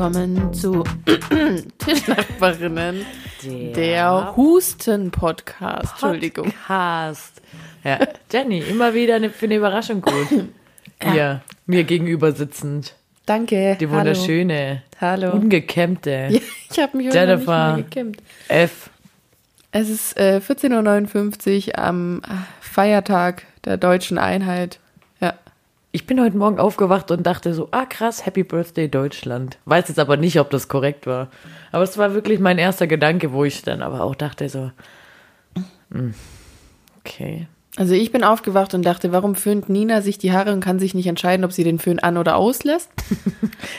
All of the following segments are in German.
willkommen zu Tischnachbarinnen, der, der Husten-Podcast. Entschuldigung. Podcast. Ja, Jenny, immer wieder eine, für eine Überraschung gut. Ja. Hier, mir gegenüber sitzend. Danke. Die wunderschöne, Hallo. ungekämmte Ja, ich habe mich heute noch nicht Jennifer mehr gekämmt. F. Es ist äh, 14.59 Uhr am Feiertag der deutschen Einheit. Ich bin heute Morgen aufgewacht und dachte so, ah krass, Happy Birthday Deutschland. Weiß jetzt aber nicht, ob das korrekt war. Aber es war wirklich mein erster Gedanke, wo ich dann aber auch dachte so, hm, okay. Also ich bin aufgewacht und dachte, warum föhnt Nina sich die Haare und kann sich nicht entscheiden, ob sie den Föhn an- oder auslässt?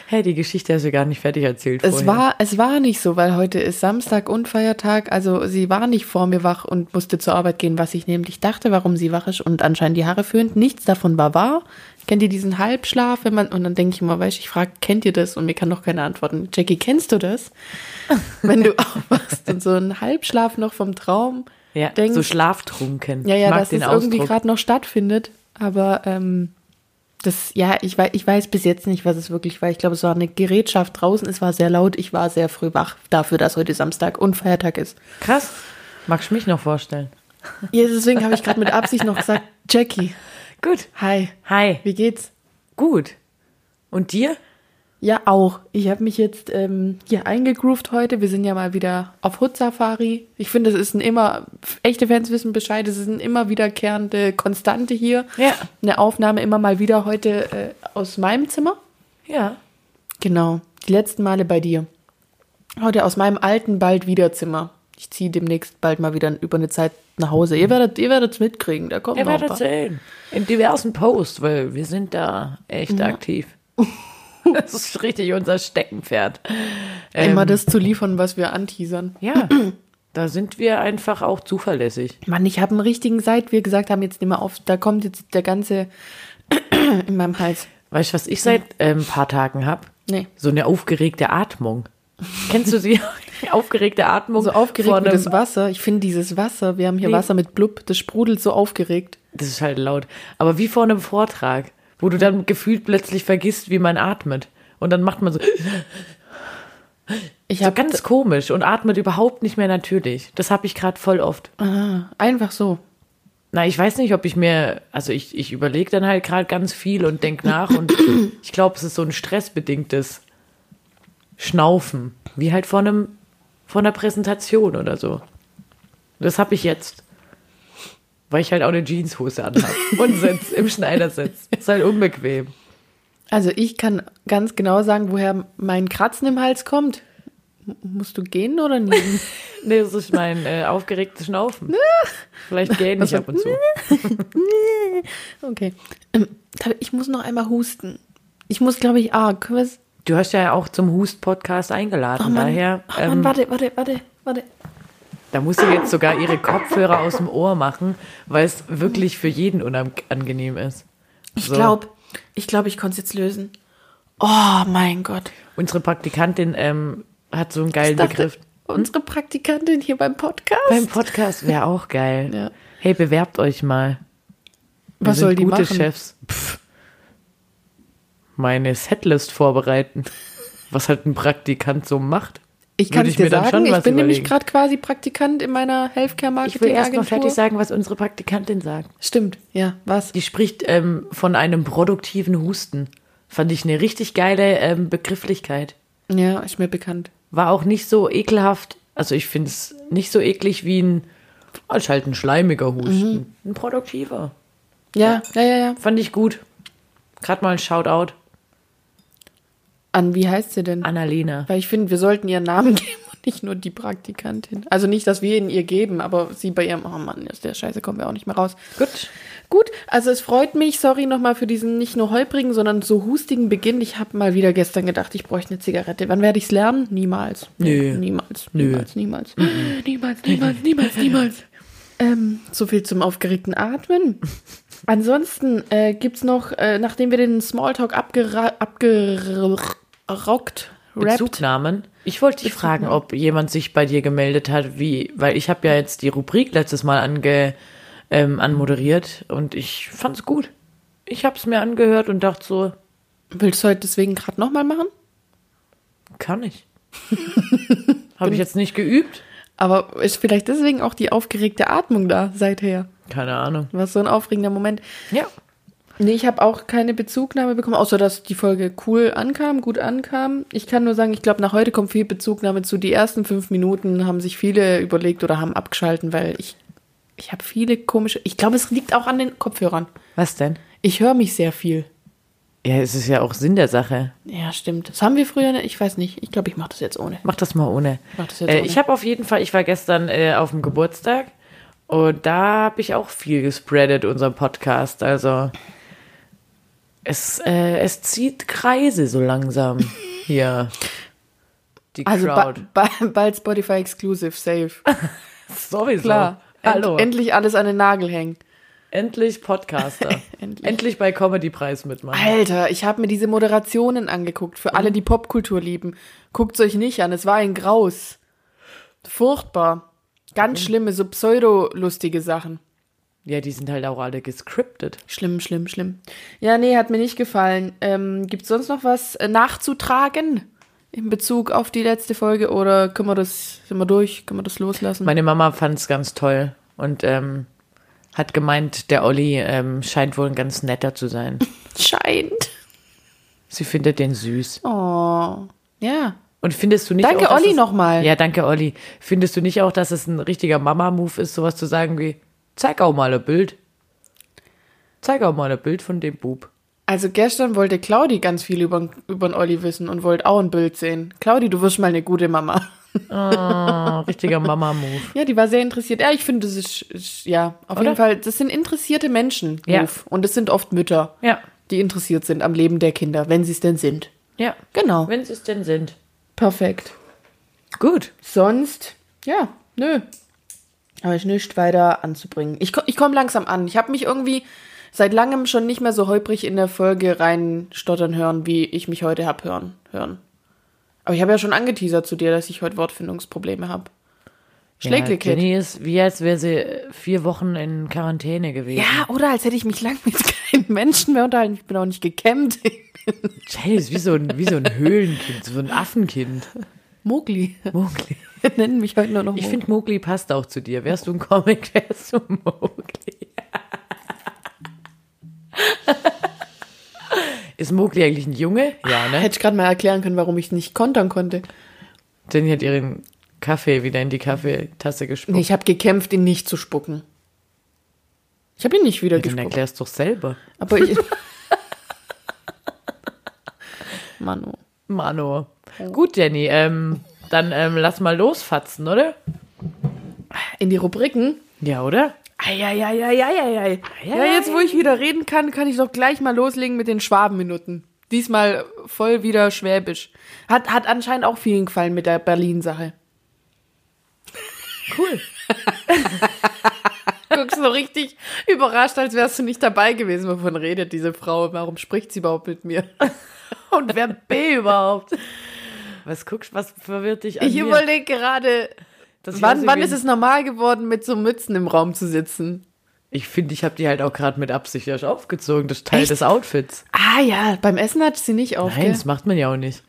Hey, die Geschichte hast du gar nicht fertig erzählt Es vorher. war, es war nicht so, weil heute ist Samstag und Feiertag. Also sie war nicht vor mir wach und musste zur Arbeit gehen, was ich nämlich dachte, warum sie wach ist und anscheinend die Haare föhnt. Nichts davon war wahr. Kennt ihr diesen Halbschlaf, wenn man, und dann denke ich immer, weißt du, ich frage, kennt ihr das? Und mir kann doch keine antworten. Jackie, kennst du das? wenn du aufwachst und so einen Halbschlaf noch vom Traum ja, denkst. so schlaftrunken. Ja, ja, dass es irgendwie gerade noch stattfindet. Aber ähm, das, ja, ich weiß, ich weiß bis jetzt nicht, was es wirklich war. Ich glaube, es war eine Gerätschaft draußen. Es war sehr laut. Ich war sehr früh wach dafür, dass heute Samstag und Feiertag ist. Krass. Magst du mich noch vorstellen? Ja, deswegen habe ich gerade mit Absicht noch gesagt, Jackie, Gut. hi, Hi. wie geht's? Gut. Und dir? Ja, auch. Ich habe mich jetzt ähm, hier eingegroovt heute. Wir sind ja mal wieder auf Hut-Safari. Ich finde, es ist ein immer, echte Fans wissen Bescheid, es ist eine immer wiederkehrende Konstante hier. Ja. Eine Aufnahme immer mal wieder heute äh, aus meinem Zimmer. Ja. Genau, die letzten Male bei dir. Heute aus meinem alten bald wieder Zimmer. Ich ziehe demnächst bald mal wieder über eine Zeit nach Hause. Ihr werdet, ihr werdet's mitkriegen. Da kommt Ihr noch ein werdet paar. sehen. In diversen Posts, weil wir sind da echt aktiv. Das ist richtig unser Steckenpferd. Ähm, Immer das zu liefern, was wir anteasern. Ja, da sind wir einfach auch zuverlässig. Mann, ich habe einen richtigen Seit, wir gesagt haben, jetzt nicht mehr auf. Da kommt jetzt der ganze in meinem Hals. Weißt du, was ich seit ein ähm, paar Tagen habe? Nee. So eine aufgeregte Atmung. Kennst du sie? aufgeregte Atmung. So aufgeregt wie das Wasser. Ich finde dieses Wasser, wir haben hier Nee. Wasser mit Blub, das sprudelt so aufgeregt. Das ist halt laut. Aber wie vor einem Vortrag, wo du dann gefühlt plötzlich vergisst, wie man atmet. Und dann macht man so, Ich so habe ganz komisch und atmet überhaupt nicht mehr natürlich. Das habe ich gerade voll oft. ah, einfach so. Na, ich weiß nicht, ob ich mir, also ich, ich überlege dann halt gerade ganz viel und denk nach und ich glaube, es ist so ein stressbedingtes Schnaufen, wie halt vor einem, vor einer Präsentation oder so. Das habe ich jetzt. Weil ich halt auch eine Jeanshose anhabe und sitz im Schneidersitz. Ist halt unbequem. Also ich kann ganz genau sagen, woher mein Kratzen im Hals kommt. M- Musst du gehen oder niesen? Nee, das ist mein äh, aufgeregtes Schnaufen. Vielleicht gähne ich ab und zu. okay. Ähm, ich muss noch einmal husten. Ich muss, glaube ich, ah, können wir's? Du hast ja auch zum Hust-Podcast eingeladen. Oh Daher, oh Mann, ähm, warte, warte, warte, warte. Da muss sie jetzt sogar ihre Kopfhörer aus dem Ohr machen, weil es wirklich für jeden unangenehm ist. Ich So. glaube, ich glaube, ich konnte es jetzt lösen. Oh mein Gott. Unsere Praktikantin ähm, hat so einen geilen dachte, Begriff. Unsere Praktikantin hier beim Podcast. Beim Podcast wäre auch geil. Ja. Hey, bewerbt euch mal. Wir Was soll die gute machen? Chefs. Pff. Meine Setlist vorbereiten. Was halt ein Praktikant so macht. ich kann es dir sagen, ich bin nämlich überlegen. gerade quasi Praktikant in meiner Healthcare Marketing Ich will erst mal fertig sagen, was unsere Praktikantin sagt. Stimmt, ja, was? Die spricht ähm, von einem produktiven Husten. Fand ich eine richtig geile ähm, Begrifflichkeit. Ja, ist mir bekannt. War auch nicht so ekelhaft. Also ich finde es nicht so eklig wie ein, oh, ist halt ein schleimiger Husten. Mhm. Ein produktiver. Ja, ja, ja, ja. Fand ich gut. Gerade mal ein Shoutout. An, wie heißt sie denn? Annalena. Weil ich finde, wir sollten ihren Namen geben und nicht nur die Praktikantin. Also nicht, dass wir ihn ihr geben, aber sie bei ihrem, oh Mann, aus der Scheiße kommen wir auch nicht mehr raus. Gut. Gut, also es freut mich, sorry nochmal für diesen nicht nur holprigen, sondern so hustigen Beginn. Ich habe mal wieder gestern gedacht, ich bräuchte eine Zigarette. Wann werde ich es lernen? Niemals. Nö. Niemals. Nö. Niemals, niemals. Niemals, niemals, niemals, niemals. Ähm, so viel zum aufgeregten Atmen. Ansonsten äh, gibt's noch, äh, nachdem wir den Smalltalk abgerockt, rappt, Bezugnahmen. Ich wollte dich fragen, ob jemand sich bei dir gemeldet hat, wie, weil ich habe ja jetzt die Rubrik letztes Mal ange, ähm, anmoderiert und ich fand's gut. Ich habe es mir angehört und dachte so, willst du heute deswegen gerade nochmal machen? kann ich. Habe ich jetzt nicht geübt? Aber ist vielleicht deswegen auch die aufgeregte Atmung da seither? Keine Ahnung. War so ein aufregender Moment. Ja. Nee, ich habe auch keine Bezugnahme bekommen, außer dass die Folge cool ankam, gut ankam. Ich kann nur sagen, ich glaube, nach heute kommt viel Bezugnahme zu. Die ersten fünf Minuten haben sich viele überlegt oder haben abgeschalten, weil ich, ich habe viele komische. Ich glaube, es liegt auch an den Kopfhörern. Was denn? Ich höre mich sehr viel. Ja, es ist ja auch Sinn der Sache. Ja, stimmt. Das haben wir früher, nicht. ich weiß nicht. Ich glaube, ich mache das jetzt ohne. Mach das mal ohne. Jetzt Äh, ich habe auf jeden Fall, ich war gestern äh, auf dem Geburtstag und da habe ich auch viel gespreadet, unseren Podcast. Also es, äh, es zieht Kreise so langsam hier. Die Also ba Crowd. ba bald Spotify Exclusive, safe. Sowieso. Klar. Hallo. End endlich alles an den Nagel hängen. Endlich Podcaster. Endlich. Endlich bei Comedy-Preis mitmachen. Alter, ich habe mir diese Moderationen angeguckt. Für alle, die Popkultur lieben. Guckt's euch nicht an. Es war ein Graus. Furchtbar. Ganz schlimme, so pseudo-lustige Sachen. Ja, die sind halt auch alle gescriptet. Schlimm, schlimm, schlimm. Ja, nee, hat mir nicht gefallen. Ähm, gibt's sonst noch was äh, nachzutragen in Bezug auf die letzte Folge oder können wir das, sind wir durch? Können wir das loslassen? Meine Mama fand es ganz toll und ähm, hat gemeint, der Olli ähm, scheint wohl ein ganz netter zu sein. Scheint. Sie findet den süß. Oh. Ja. Und findest du nicht Danke, auch, dass Olli, es- nochmal. Ja, danke, Olli. Findest du nicht auch, dass es ein richtiger Mama-Move ist, sowas zu sagen wie, zeig auch mal ein Bild. Zeig auch mal ein Bild von dem Bub. Also gestern wollte Claudi ganz viel über, über den Olli wissen und wollte auch ein Bild sehen. Claudi, du wirst mal eine gute Mama. Oh, richtiger Mama-Move. Ja, die war sehr interessiert. Ja, ich finde, das ist, ja, auf Oder? jeden Fall, das sind interessierte Menschen. Ja. Und es sind oft Mütter, Ja, die interessiert sind am Leben der Kinder, wenn sie es denn sind. ja. Genau. Wenn sie es denn sind. Perfekt. Gut. Sonst, ja, nö. Habe ich nichts weiter anzubringen. Ich, ich komme langsam an. Ich habe mich irgendwie seit langem schon nicht mehr so holprig in der Folge reinstottern hören, wie ich mich heute hab hören. hören. Aber ich habe ja schon angeteasert zu dir, dass ich heute Wortfindungsprobleme habe. Schlägle ja. Jenny ist wie als wäre sie vier Wochen in Quarantäne gewesen. Ja, oder als hätte ich mich lang mit keinem Menschen mehr unterhalten. Ich bin auch nicht gekämmt. Jenny ist wie so ein, wie so ein Höhlenkind, so ein Affenkind. Mogli. Mowgli. Nennen mich heute nur noch Ich Mogli. finde, Mowgli passt auch zu dir. Wärst du ein Comic, wärst du Mowgli. Ist Mowgli eigentlich ein Junge? Ja, ne? Hätte ich gerade mal erklären können, warum ich nicht kontern konnte. Jenny hat ihren Kaffee wieder in die Kaffeetasse gespuckt. Nee, ich habe gekämpft, ihn nicht zu spucken. Ich habe ihn nicht wieder Dann gespuckt. erklärst doch selber. Aber ich. Manu. Mano. Gut, Jenny, ähm, dann ähm, lass mal losfatzen, oder? In die Rubriken. Ja, oder? Eieieiei. Ja, jetzt wo ich wieder reden kann, kann ich doch gleich mal loslegen mit den Schwabenminuten. Diesmal voll wieder schwäbisch. Hat, hat anscheinend auch vielen gefallen mit der Berlin-Sache. Cool. Guckst so richtig überrascht, als wärst du nicht dabei gewesen. Wovon redet diese Frau? Warum spricht sie überhaupt mit mir? Und wer B überhaupt? Was guckst, was verwirrt dich an Ich überlege gerade, Das wann, wann ist es normal geworden, mit so Mützen im Raum zu sitzen? Ich finde, ich habe die halt auch gerade mit Absicht aufgezogen. Das ist Teil Echt? des Outfits. Ah ja, beim Essen hat sie nicht auf. Nein, gell? das macht man ja auch nicht.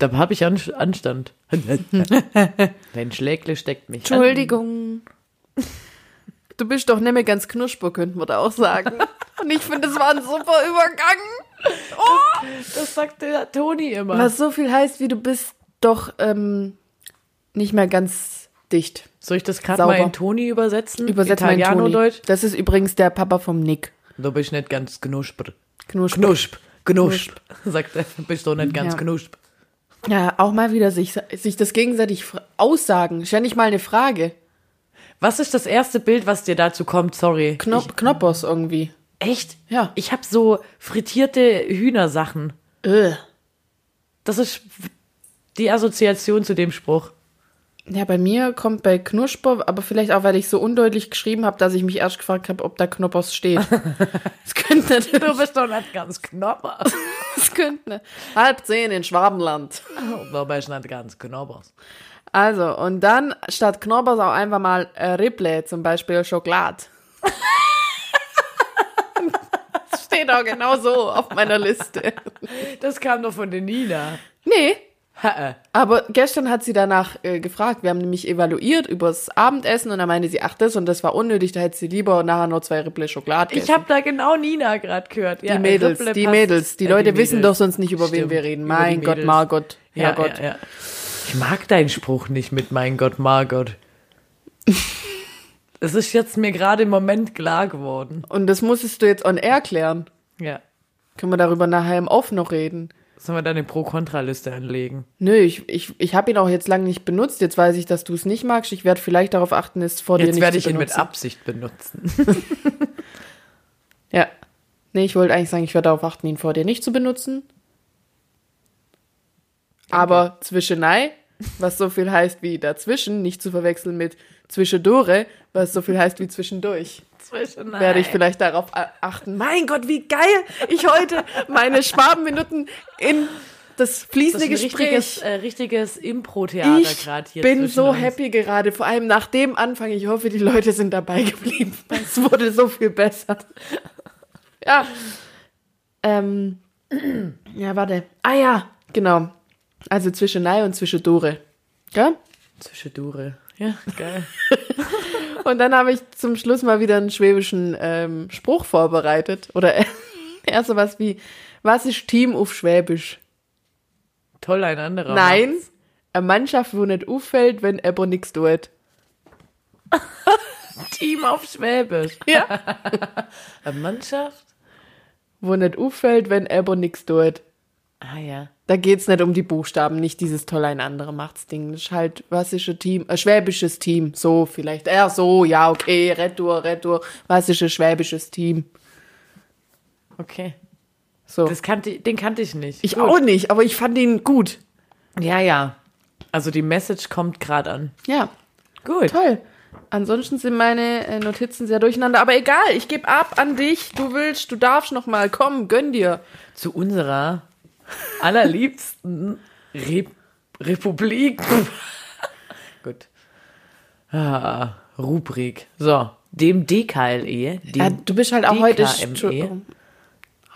Da habe ich An Anstand. Dein Schlägle steckt mich an. Entschuldigung. Du bist doch nicht mehr ganz knusper, könnten wir da auch sagen. Und ich finde, es war ein super Übergang. Oh! Das sagt der Toni immer. Was so viel heißt, wie du bist doch ähm, nicht mehr ganz dicht. Soll ich das gerade mal in Toni übersetzen? Übersetz mal in Toni. Italiano-Deutsch? Das ist übrigens der Papa vom Nick. Du bist nicht ganz knusper. Knusper. Knusp. Knusp. Sagt er. Bist du nicht ganz Ja. knusp. Ja, auch mal wieder sich, sich das gegenseitig aussagen. Ja nicht mal eine Frage. Was ist das erste Bild, was dir dazu kommt? Sorry. Knop Knoppers irgendwie. Echt? Ja. Ich habe so frittierte Hühnersachen. Äh. Das ist die Assoziation zu dem Spruch. Ja, bei mir kommt bei Knusper, aber vielleicht auch, weil ich so undeutlich geschrieben habe, dass ich mich erst gefragt habe, ob da Knoppers steht. Das könnte natürlich. Du bist doch nicht ganz knopper. Das könnte. Halb zehn in Schwabenland. du bist nicht ganz knoppers. Also, und dann statt Knoppers auch einfach mal äh, Ripple, zum Beispiel Schokolade. das steht auch genau so auf meiner Liste. Das kam doch von der Nina. Nee. Aber gestern hat sie danach äh, gefragt. Wir haben nämlich evaluiert übers Abendessen und dann meinte sie, ach das und das war unnötig, da hätte sie lieber nachher nur zwei Rippel Schokolade Ich gegessen. habe da genau Nina gerade gehört. Ja, die Mädels, Ripple die Mädels. Die äh, Leute wissen Mädels. doch sonst nicht, über wen Stimmt, wir reden. die Mein Gott. Margot, Ja, Herrgott. ja, ja. Ich mag deinen Spruch nicht mit mein Gott, Margot. Es ist jetzt mir gerade im Moment klar geworden. Und das musstest du jetzt on air klären. Ja. Können wir darüber nachher im Off noch reden? Sollen wir da eine Pro-Kontra-Liste anlegen? Nö, ich, ich, ich habe ihn auch jetzt lange nicht benutzt. Jetzt weiß ich, dass du es nicht magst. Ich werde vielleicht darauf achten, es vor dir Jetzt nicht werde zu ich ihn mit benutzen. Absicht benutzen. Ja. Nee, ich wollte eigentlich sagen, ich werde darauf achten, ihn vor dir nicht zu benutzen. Aber zwischenei, was so viel heißt wie dazwischen, nicht zu verwechseln mit zwischendure, was so viel heißt wie zwischendurch. Zwischen Werde ich vielleicht darauf achten. Mein Gott, wie geil ich heute meine Schwabenminuten in das das fließende ist ein Gespräch. richtiges, äh, richtiges Impro-Theater Ich gerade hier. bin zwischen so uns. happy gerade, vor allem nach dem Anfang. Ich hoffe, die Leute sind dabei geblieben. Es wurde so viel besser. Ja. Ähm, ja, warte. Ah ja, genau. Also zwischen Nei und zwischen Dore. Ja? Zwischendure. Ja, geil. Und dann habe ich zum Schluss mal wieder einen schwäbischen ähm, Spruch vorbereitet. Oder eher sowas wie, was ist Team auf Schwäbisch? Toll, ein anderer. Nein, macht's. eine Mannschaft, wo nicht auffällt, wenn aber nichts tut. Team auf Schwäbisch. Ja. Eine Mannschaft? Wo nicht auffällt, wenn aber nichts tut. Ah ja. Da geht's nicht um die Buchstaben, nicht dieses toll ein anderer macht's Ding. Das ist halt, was ist ein Team? Ein schwäbisches Team. So vielleicht. Ja, so, ja, okay. Retour, Retour. Was ist ein schwäbisches Team? Okay. So. Das kannte, den kannte ich nicht. ich Gut. auch nicht, aber ich fand ihn gut. Ja, ja. Also die Message kommt gerade an. Ja, Gut. toll. Ansonsten sind meine äh, Notizen sehr durcheinander. Aber egal, ich gebe ab an dich. Du willst, du darfst noch mal. Komm, gönn dir. Zu unserer allerliebsten Re Republik. Gut. Ah, Rubrik. So, dem DKLE. Dem Ja, du bist halt auch heute. Entschuldigung.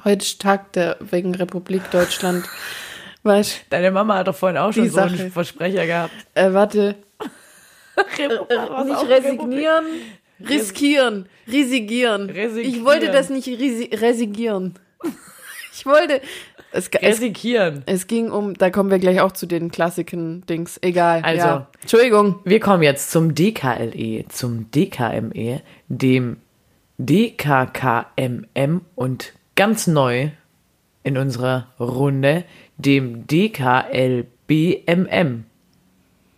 Heute Tag der wegen Republik Deutschland. Weißt Deine Mama hat doch vorhin auch schon so einen. Versprecher gehabt. äh, warte. Was nicht resignieren, riskieren, resigieren. Resigieren. Ich wollte das nicht resi resigieren. Ich wollte. Es, es, Resigieren. es ging um, da kommen wir gleich auch zu den Klassiken-Dings. Egal. Also. ja. Entschuldigung. Wir kommen jetzt zum DKLE, zum DKME, dem DKKMM und ganz neu in unserer Runde, dem DKLBMM.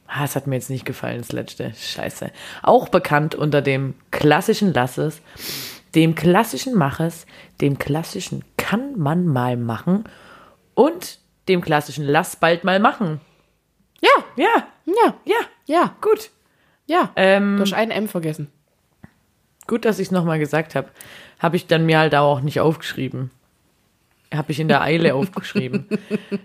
Ah, das hat mir jetzt nicht gefallen, das letzte. Scheiße. Auch bekannt unter dem klassischen Lasses, dem klassischen Maches, dem klassischen kann man mal machen und dem klassischen lass bald mal machen. Ja, Ja, ja, ja, ja, gut. ja. Ähm, Du hast ein M vergessen. Gut, dass ich es nochmal gesagt habe. Habe ich dann mir halt auch nicht aufgeschrieben. Habe ich in der Eile aufgeschrieben.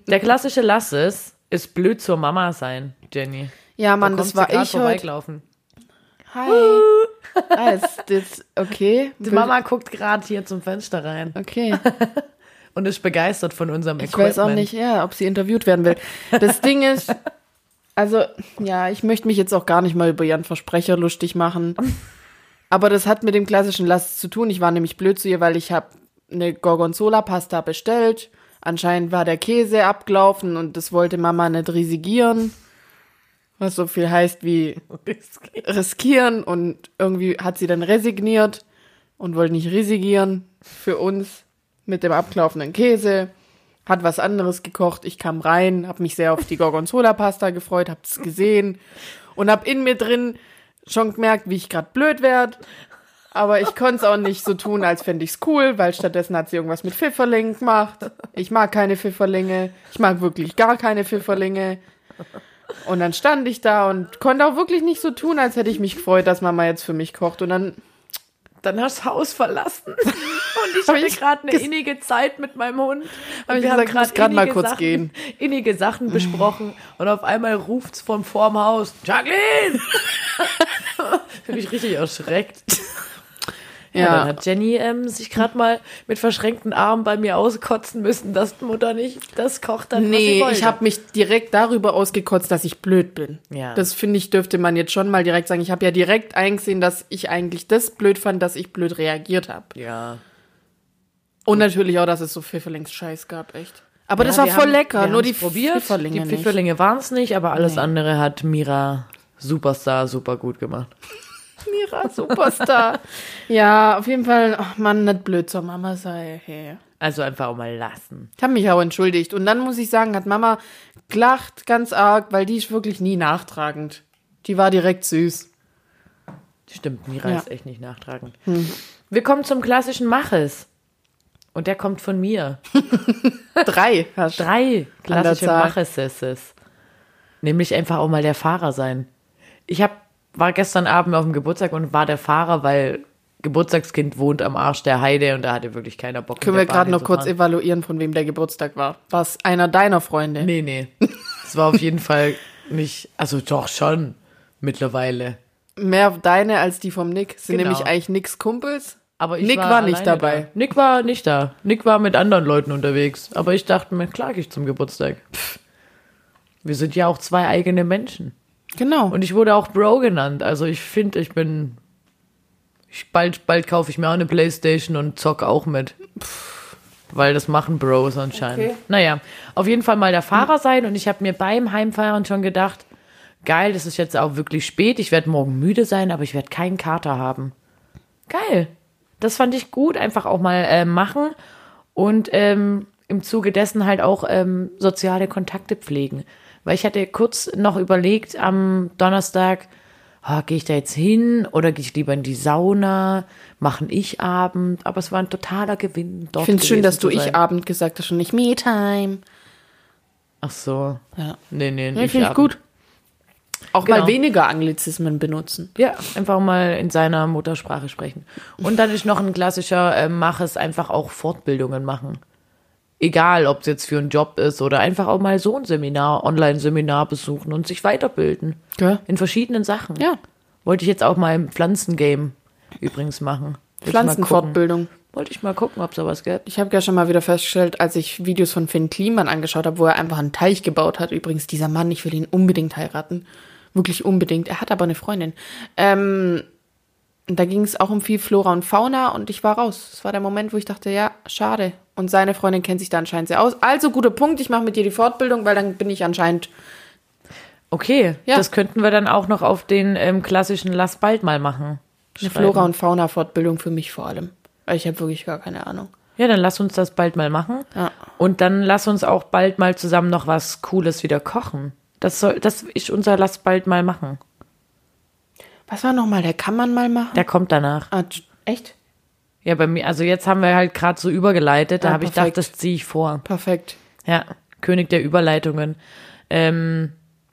Der klassische Lasses ist blöd zur Mama sein, Jenny. Ja, Mann, Da das war ich heute. Hi. ah, ist das okay? Die Mama guckt gerade hier zum Fenster rein Okay. und ist begeistert von unserem Ich Equipment. weiß auch nicht, ja, ob sie interviewt werden will. Das Ding ist, also, ja, ich möchte mich jetzt auch gar nicht mal über Jan Versprecher lustig machen. Aber das hat mit dem klassischen Last zu tun. Ich war nämlich blöd zu ihr, weil ich habe eine Gorgonzola-Pasta bestellt. Anscheinend war der Käse abgelaufen und das wollte Mama nicht risigieren. Was so viel heißt wie riskieren und irgendwie hat sie dann resigniert und wollte nicht risigieren für uns mit dem abgelaufenen Käse. Hat was anderes gekocht. Ich kam rein, habe mich sehr auf die Gorgonzola-Pasta gefreut, hab es gesehen und hab in mir drin schon gemerkt, wie ich gerade blöd werd. Aber ich konnte es auch nicht so tun, als fände ich's cool, weil stattdessen hat sie irgendwas mit Pfifferlingen gemacht. Ich mag keine Pfifferlinge. Ich mag wirklich gar keine Pfifferlinge. Und dann stand ich da und konnte auch wirklich nicht so tun, als hätte ich mich gefreut, dass Mama jetzt für mich kocht. Und dann, Dann hast du das Haus verlassen. Und ich hatte gerade eine innige Zeit mit meinem Hund. Hab ich wir haben gesagt, muss grad mal kurz Sachen, gehen. Innige Sachen besprochen. Und auf einmal ruft's von vorm Haus. Jacqueline! Bin ich richtig erschreckt. Ja, Ja. dann hat Jenny ähm, sich gerade mal mit verschränkten Armen bei mir auskotzen müssen, dass Mutter nicht das kocht sie Nee, ich habe mich direkt darüber ausgekotzt, dass ich blöd bin. Ja. Das finde ich, dürfte man jetzt schon mal direkt sagen. Ich habe ja direkt eingesehen, dass ich eigentlich das blöd fand, dass ich blöd reagiert habe. Ja. Und natürlich auch, dass es so Pfifferlings-Scheiß gab, echt. Aber das Ja, war wir voll haben- lecker, nur die probiert. Pfifferlinge Die. Pfifferlinge waren es nicht, aber alles andere hat Mira Superstar super gut gemacht. Mira, Superstar. ja, auf jeden Fall, ach Mann, nicht blöd zur Mama sei. Hey. Also einfach auch mal lassen. Ich habe mich auch entschuldigt. Und dann muss ich sagen, hat Mama gelacht ganz arg, weil die ist wirklich nie nachtragend. Die war direkt süß. Stimmt, Mira Ja. Hm. ist echt nicht nachtragend. Wir kommen zum klassischen Maches. Und der kommt von mir. Drei hast. Drei klassische Zahl. Machesses. Nämlich einfach auch mal der Fahrer sein. Ich hab, war gestern Abend auf dem Geburtstag und war der Fahrer, weil Geburtstagskind wohnt am Arsch der Heide und da hatte wirklich keiner Bock. Können wir gerade noch kurz evaluieren, von wem der Geburtstag war? War es einer deiner Freunde? Nee, nee. Es war auf jeden Fall nicht, also doch schon mittlerweile. Mehr deine als die vom Nick. Sind Genau. nämlich eigentlich Nicks Kumpels. Aber ich Nick war, war nicht dabei. Da. Nick war nicht da. Nick war mit anderen Leuten unterwegs. Aber ich dachte mir, klar gehe ich zum Geburtstag. Pff. Wir sind ja auch zwei eigene Menschen. Genau. Und ich wurde auch Bro genannt. Also ich finde, ich bin. Ich, bald, bald kaufe ich mir auch eine Playstation und zock auch mit. Weil das machen Bros anscheinend. Okay. Naja, auf jeden Fall mal der Fahrer sein. Und ich habe mir beim Heimfahren schon gedacht, geil, das ist jetzt auch wirklich spät. Ich werde morgen müde sein, aber ich werde keinen Kater haben. Geil. Das fand ich gut, einfach auch mal äh, machen. Und ähm, im Zuge dessen halt auch ähm, soziale Kontakte pflegen. Weil ich hatte kurz noch überlegt am Donnerstag, ah, gehe ich da jetzt hin oder gehe ich lieber in die Sauna, machen ich Abend, aber es war ein totaler Gewinn. Dort ich finde es schön, dass du ich. Abend gesagt hast und nicht Me-Time. Ach so. Ja. Nee, nee, Ja, nicht finde ich gut. Auch Genau. mal weniger Anglizismen benutzen. Ja, einfach mal in seiner Muttersprache sprechen. Und dann ist noch ein klassischer äh, Mach es einfach auch Fortbildungen machen. Egal, ob es jetzt für einen Job ist oder einfach auch mal so ein Seminar, Online-Seminar besuchen und sich weiterbilden. Gell? In verschiedenen Sachen. Ja. Wollte ich jetzt auch mal im Pflanzengame übrigens machen. Pflanzenfortbildung. Wollte ich mal gucken, ob es da was gibt. Ich habe ja schon mal wieder festgestellt, als ich Videos von Finn Kliman angeschaut habe, wo er einfach einen Teich gebaut hat. Übrigens, dieser Mann, ich will ihn unbedingt heiraten. Wirklich unbedingt. Er hat aber eine Freundin. Ähm, da ging es auch um viel Flora und Fauna und ich war raus. Das war der Moment, wo ich dachte, ja, schade. Und seine Freundin kennt sich da anscheinend sehr aus. Also guter Punkt, ich mache mit dir die Fortbildung, weil dann bin ich anscheinend. Okay, Ja. das könnten wir dann auch noch auf den ähm, klassischen Lass bald mal machen. Eine Schreiben. Flora- und Fauna-Fortbildung für mich vor allem. Weil ich habe wirklich gar keine Ahnung. Ja, dann lass uns das bald mal machen. Ja. Und dann lass uns auch bald mal zusammen noch was Cooles wieder kochen. Das soll, das ist unser Lass bald mal machen. Was war nochmal? Der kann man mal machen? Der kommt danach. ah, echt? Ja, bei mir, also jetzt haben wir halt gerade so übergeleitet, da Ja, habe ich gedacht, das ziehe ich vor. Perfekt. Ja, König der Überleitungen. Ähm,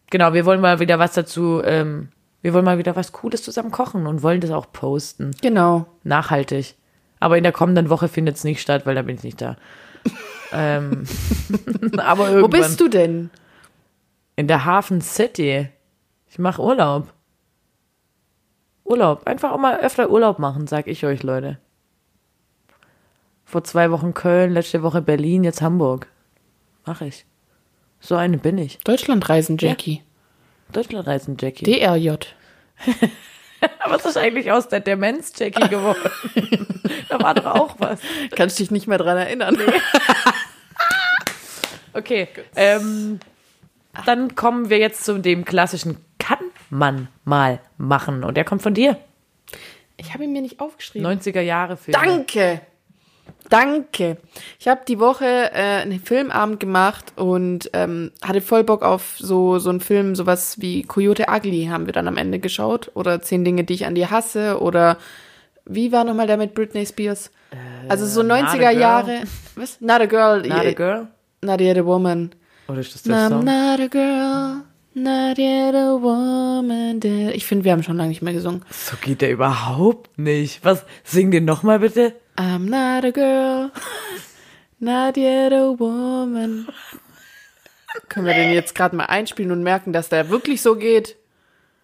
genau, wir wollen mal wieder was dazu, ähm, wir wollen mal wieder was Cooles zusammen kochen und wollen das auch posten. Genau. Nachhaltig. Aber in der kommenden Woche findet es nicht statt, weil da bin ich nicht da. ähm, aber irgendwann. Wo bist du denn? In der Hafen City. Ich mache Urlaub. Urlaub. Einfach auch mal öfter Urlaub machen, sag ich euch, Leute. Vor zwei Wochen Köln, letzte Woche Berlin, jetzt Hamburg. Mach ich. So eine bin ich. Deutschlandreisen, Jackie. Deutschlandreisen, Jackie. DRJ. Was ist eigentlich aus der Demenz, Jackie, geworden? da war doch auch was. Kannst dich nicht mehr dran erinnern. Okay. Ähm, dann kommen wir jetzt zu dem klassischen Kann man mal machen. Und der kommt von dir. Ich habe ihn mir nicht aufgeschrieben. 90er Jahre Film. Danke. Danke. Ich habe die Woche äh, einen Filmabend gemacht und ähm, hatte voll Bock auf so, so einen Film, sowas wie Coyote Ugly haben wir dann am Ende geschaut. Oder Zehn Dinge, die ich an dir hasse. Oder wie war nochmal der mit Britney Spears? also so Not a 90er Girl. Jahre. Was? Not a Girl. Not a Girl? Not yet a woman. Oder ist das der I'm Song? not a girl. Not yet a woman. dead. Ich finde, wir haben schon lange nicht mehr gesungen. So geht der überhaupt nicht. Was? Sing den nochmal bitte. I'm not a girl, not yet a woman. Können wir den jetzt gerade mal einspielen und merken, dass der wirklich so geht?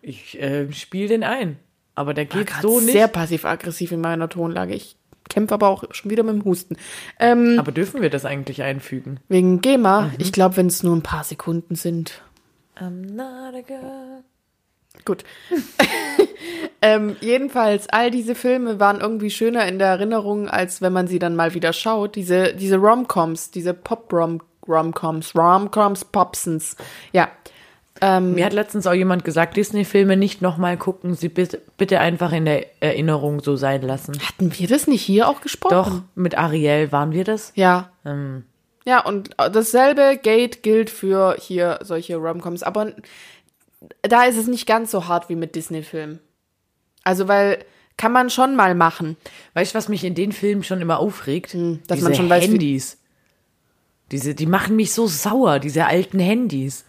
Ich äh, spiel den ein. Aber der geht so nicht. Sehr passiv-aggressiv in meiner Tonlage. Ich kämpfe aber auch schon wieder mit dem Husten. Ähm, Aber dürfen wir das eigentlich einfügen? wegen GEMA, Mhm. ich glaube, wenn es nur ein paar Sekunden sind. I'm not a girl. Gut. ähm, jedenfalls, all diese Filme waren irgendwie schöner in der Erinnerung, als wenn man sie dann mal wieder schaut. Diese, diese Rom-Coms, diese Pop-Rom-Coms, Rom-Coms, Popsons. Ja. Ähm, Mir hat letztens auch jemand gesagt, Disney-Filme nicht nochmal gucken, sie bitte, bitte einfach in der Erinnerung so sein lassen. hatten wir das nicht hier auch gesprochen? Doch, mit Ariel waren wir das? Ja. Ähm, Ja, und dasselbe Gate gilt für hier solche Romcoms, aber da ist es nicht ganz so hart wie mit Disney-Filmen. Also, weil kann man schon mal machen. weißt du, was mich in den Filmen schon immer aufregt? Hm, dass diese man schon weiß, Handys. Diese, die machen mich so sauer, diese alten Handys.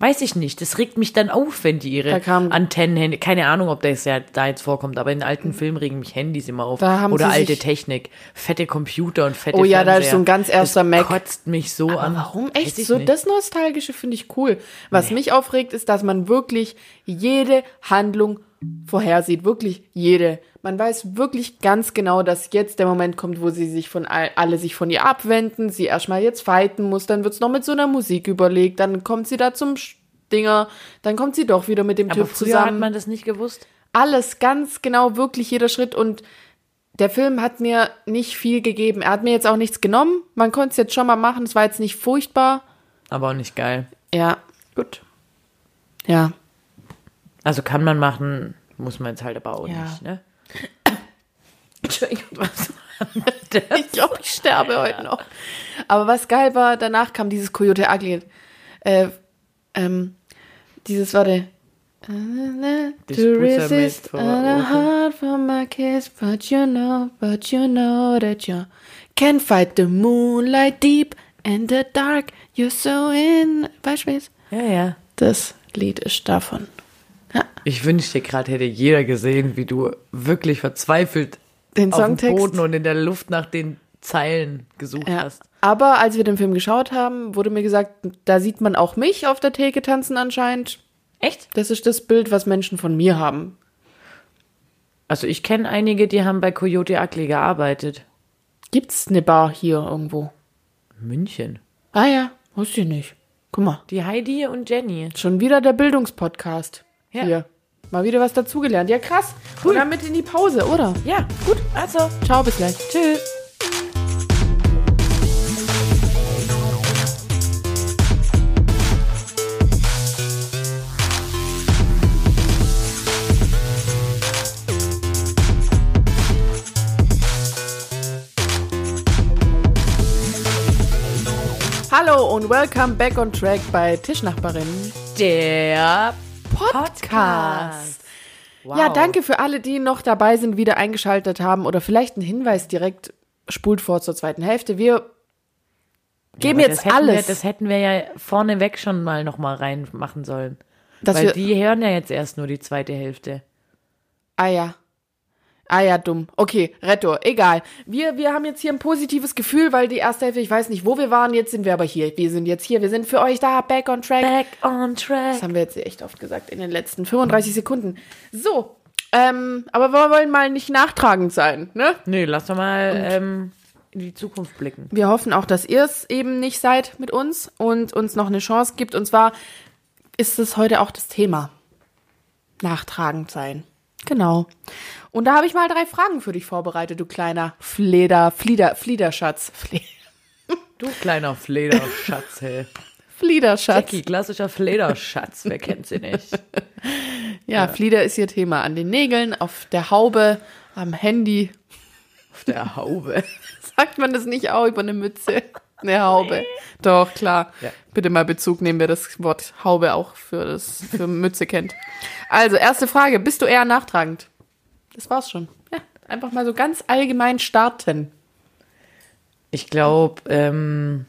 Weiß ich nicht. Das regt mich dann auf, wenn die ihre Antennen, keine Ahnung, ob das ja da jetzt vorkommt, aber in alten Filmen regen mich Handys immer auf. Da haben Oder alte Technik, fette Computer und fette Oh ja, da ist Fernseher. so ein ganz erster das Mac. kotzt mich so an. Warum echt so? nicht. Das Nostalgische finde ich cool. Was mich aufregt, ist, dass man wirklich jede Handlung vorhersieht. Wirklich jede. Man weiß wirklich ganz genau, dass jetzt der Moment kommt, wo sie sich von all, alle sich von ihr abwenden, sie erstmal jetzt fighten muss, dann wird's noch mit so einer Musik überlegt, dann kommt sie da zum Stinger, dann kommt sie doch wieder mit dem aber Typ früher hat zusammen. man das nicht gewusst. Alles ganz genau, wirklich jeder Schritt und der Film hat mir nicht viel gegeben. Er hat mir jetzt auch nichts genommen. Man konnte es jetzt schon mal machen. Es war jetzt nicht furchtbar. Aber auch nicht geil. Ja, gut. Ja. Also kann man machen, muss man jetzt halt aber auch Ja. nicht, ne? Entschuldigung, was Ich glaube, ich sterbe heute noch. Aber was geil war, danach kam dieses Coyote Ugly. Äh, ähm, dieses, warte. To resist for a heart for my kiss, but you know, but you know that you can fight the moonlight deep and the dark. You're so in. Was? Ja, ja. Das Lied ist davon. Ich wünschte gerade, hätte jeder gesehen, wie du wirklich verzweifelt den auf dem. Boden und in der Luft nach den Zeilen gesucht Ja. hast. Aber als wir den Film geschaut haben, wurde mir gesagt, da sieht man auch mich auf der Theke tanzen anscheinend. Echt? Das ist das Bild, was Menschen von mir haben. Also ich kenne einige, die haben bei Coyote Ugly gearbeitet. Gibt's eine Bar hier irgendwo? München. Ah ja, wusste ich nicht. Guck mal, Die Heidi und Jenny. schon wieder der Bildungspodcast. Ja. Hier. Mal wieder was dazugelernt. Ja, krass. Und damit in die Pause, oder? Ja, gut. Also, Ciao, bis gleich. tschüss. Hallo und welcome back on track bei Tischnachbarin Der Podcast. Wow. Ja, danke für alle, die noch dabei sind, wieder eingeschaltet haben oder vielleicht ein Hinweis direkt spult vor zur zweiten Hälfte. Wir geben Aber jetzt alles. Wir, das hätten wir ja vorneweg schon mal noch mal reinmachen sollen. Dass Weil die hören ja jetzt erst nur die zweite Hälfte. Ah ja. Ah ja, dumm. Okay, Retto, egal. Wir, wir haben jetzt hier ein positives Gefühl, weil die erste Hälfte, ich weiß nicht, wo wir waren, jetzt sind wir aber hier. Wir sind jetzt hier, wir sind für euch da, back on track. Back on track. Das haben wir jetzt echt oft gesagt in den letzten 35 Sekunden. So, ähm, aber wir wollen mal nicht nachtragend sein, ne? Nö, lass doch mal ähm, in die Zukunft blicken. Wir hoffen auch, dass ihr es eben nicht seid mit uns und uns noch eine Chance gibt. Und zwar ist es heute auch das Thema. Nachtragend sein. Genau. Und da habe ich mal drei Fragen für dich vorbereitet, du kleiner Fleder, Flieder, Fliederschatz. Fle Du kleiner Flederschatz, hey. Fliederschatz. Jackie, klassischer Flederschatz, wer kennt sie nicht? Ja, Flieder ist ihr Thema. An den Nägeln, auf der Haube, am Handy. Auf der Haube. Sagt man das nicht auch über eine Mütze? Eine Haube. Doch, klar. Ja. Bitte mal Bezug nehmen, wer das Wort Haube auch für, das, für Mütze kennt. Also, erste Frage. Bist du eher nachtragend? Das war's schon. Ja, einfach mal so ganz allgemein starten. Ich glaube, ähm,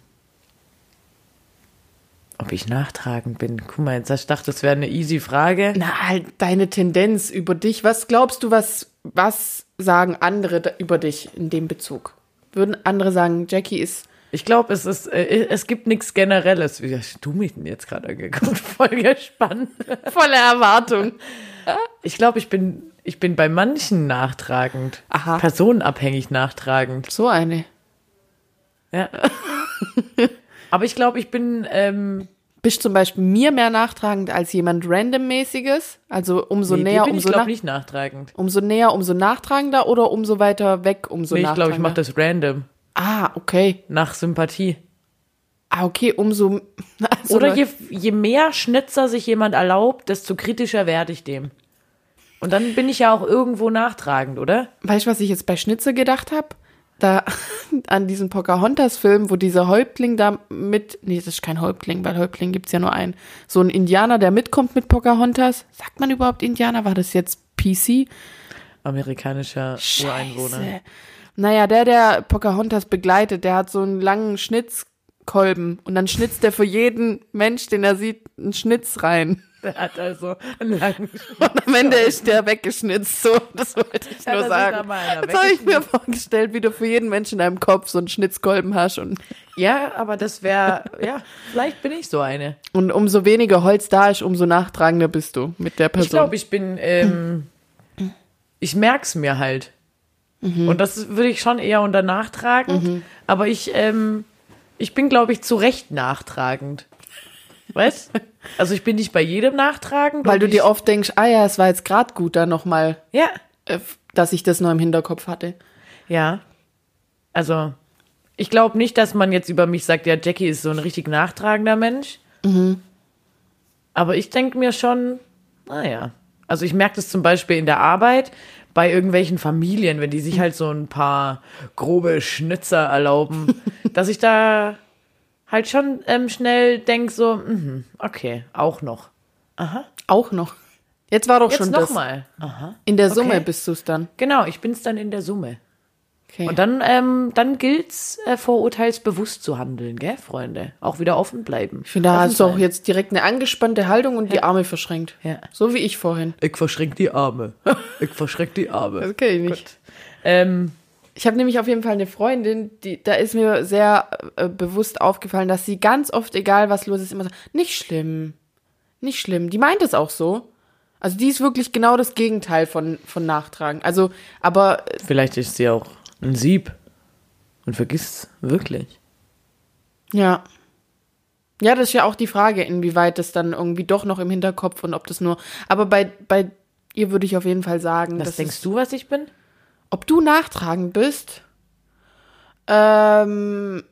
ob ich nachtragend bin. Guck mal, jetzt du gedacht, das wäre eine easy Frage. Na, halt deine Tendenz über dich. Was glaubst du, was, was sagen andere über dich in dem Bezug? Würden andere sagen, Jackie ist Ich glaube, es ist, äh, es gibt nichts Generelles. Wie hast du mich denn jetzt gerade angeguckt? Voll gespannt. voller Erwartung. Ich glaube, ich bin Ich bin bei manchen nachtragend. Aha. Personenabhängig nachtragend. So eine. Ja. Aber ich glaube, ich bin, ähm, Bist zum Beispiel mir mehr nachtragend als jemand randommäßiges? Also umso nee, näher, bin ich umso, glaube nach, nicht nachtragend. umso näher, umso nachtragender oder umso weiter weg, umso nee, ich nachtragender? glaube, ich mache das random. Ah, okay. Nach Sympathie. Ah, okay, umso. Also Oder je, je mehr Schnitzer sich jemand erlaubt, desto kritischer werde ich dem. Und dann bin ich ja auch irgendwo nachtragend, oder? Weißt du, was ich jetzt bei Schnitze gedacht habe? Da an diesem Pocahontas-Film, wo dieser Häuptling da mit. Nee, das ist kein Häuptling, weil Häuptling gibt's ja nur einen. So ein Indianer, der mitkommt mit Pocahontas. Sagt man überhaupt Indianer? War das jetzt PC? Amerikanischer Ureinwohner. Scheiße. Naja, der, der Pocahontas begleitet, der hat so einen langen Schnitzkolben und dann schnitzt er für jeden Mensch, den er sieht, einen Schnitz rein. Der hat also einen langen Und am Ende ist der weggeschnitzt. So, das wollte ich Ja, nur sagen. Jetzt habe ich mir vorgestellt, wie du für jeden Menschen in deinem Kopf so einen Schnitzkolben hast und, Ja, aber das wäre, ja, vielleicht bin ich so eine. und umso weniger Holz da ist, umso nachtragender bist du mit der Person. Ich glaube, ich bin, ähm, ich merk's mir halt. Und das würde ich schon eher unter nachtragend. Aber ich, ähm, ich bin, glaube ich, zu Recht nachtragend. Weißt? Also ich bin nicht bei jedem nachtragend. Weil du dir oft denkst, ah ja, es war jetzt gerade gut, da nochmal, Ja, äh, dass ich das nur im Hinterkopf hatte. ja. Also, ich glaube nicht, dass man jetzt über mich sagt, ja, Jackie ist so ein richtig nachtragender Mensch. Aber ich denke mir schon, naja. Also ich merke das zum Beispiel in der Arbeit bei irgendwelchen Familien, wenn die sich halt so ein paar grobe Schnitzer erlauben, dass ich da halt schon ähm, schnell denke so, mhm, okay, auch noch. Auch noch. Jetzt war doch Jetzt schon das. nochmal. Aha. In der Summe Okay. bist du es dann. Genau, ich bin's dann in der Summe. Okay. Und dann, ähm, dann gilt's, äh, vorurteilsbewusst zu handeln, gell, Freunde? Auch wieder offen bleiben. ich finde, da Offen hast du auch jetzt direkt eine angespannte Haltung und die Arme verschränkt. Ja. So wie ich vorhin. Ich verschränk die Arme. Ich verschränk die Arme. Das kenne ich nicht. Ähm, Ich habe nämlich auf jeden Fall eine Freundin, die, da ist mir sehr äh, bewusst aufgefallen, dass sie ganz oft, egal was los ist, immer sagt, nicht schlimm, nicht schlimm. Die meint es auch so. Also die ist wirklich genau das Gegenteil von, von Nachtragen. Also, aber äh, vielleicht ist sie auch ein Sieb und vergisst's wirklich. ja. Ja, das ist ja auch die Frage, inwieweit das dann irgendwie doch noch im Hinterkopf und ob das nur. Aber bei, bei ihr würde ich auf jeden Fall sagen, Was denkst du, was ich bin? Ob du nachtragend bist. Ähm,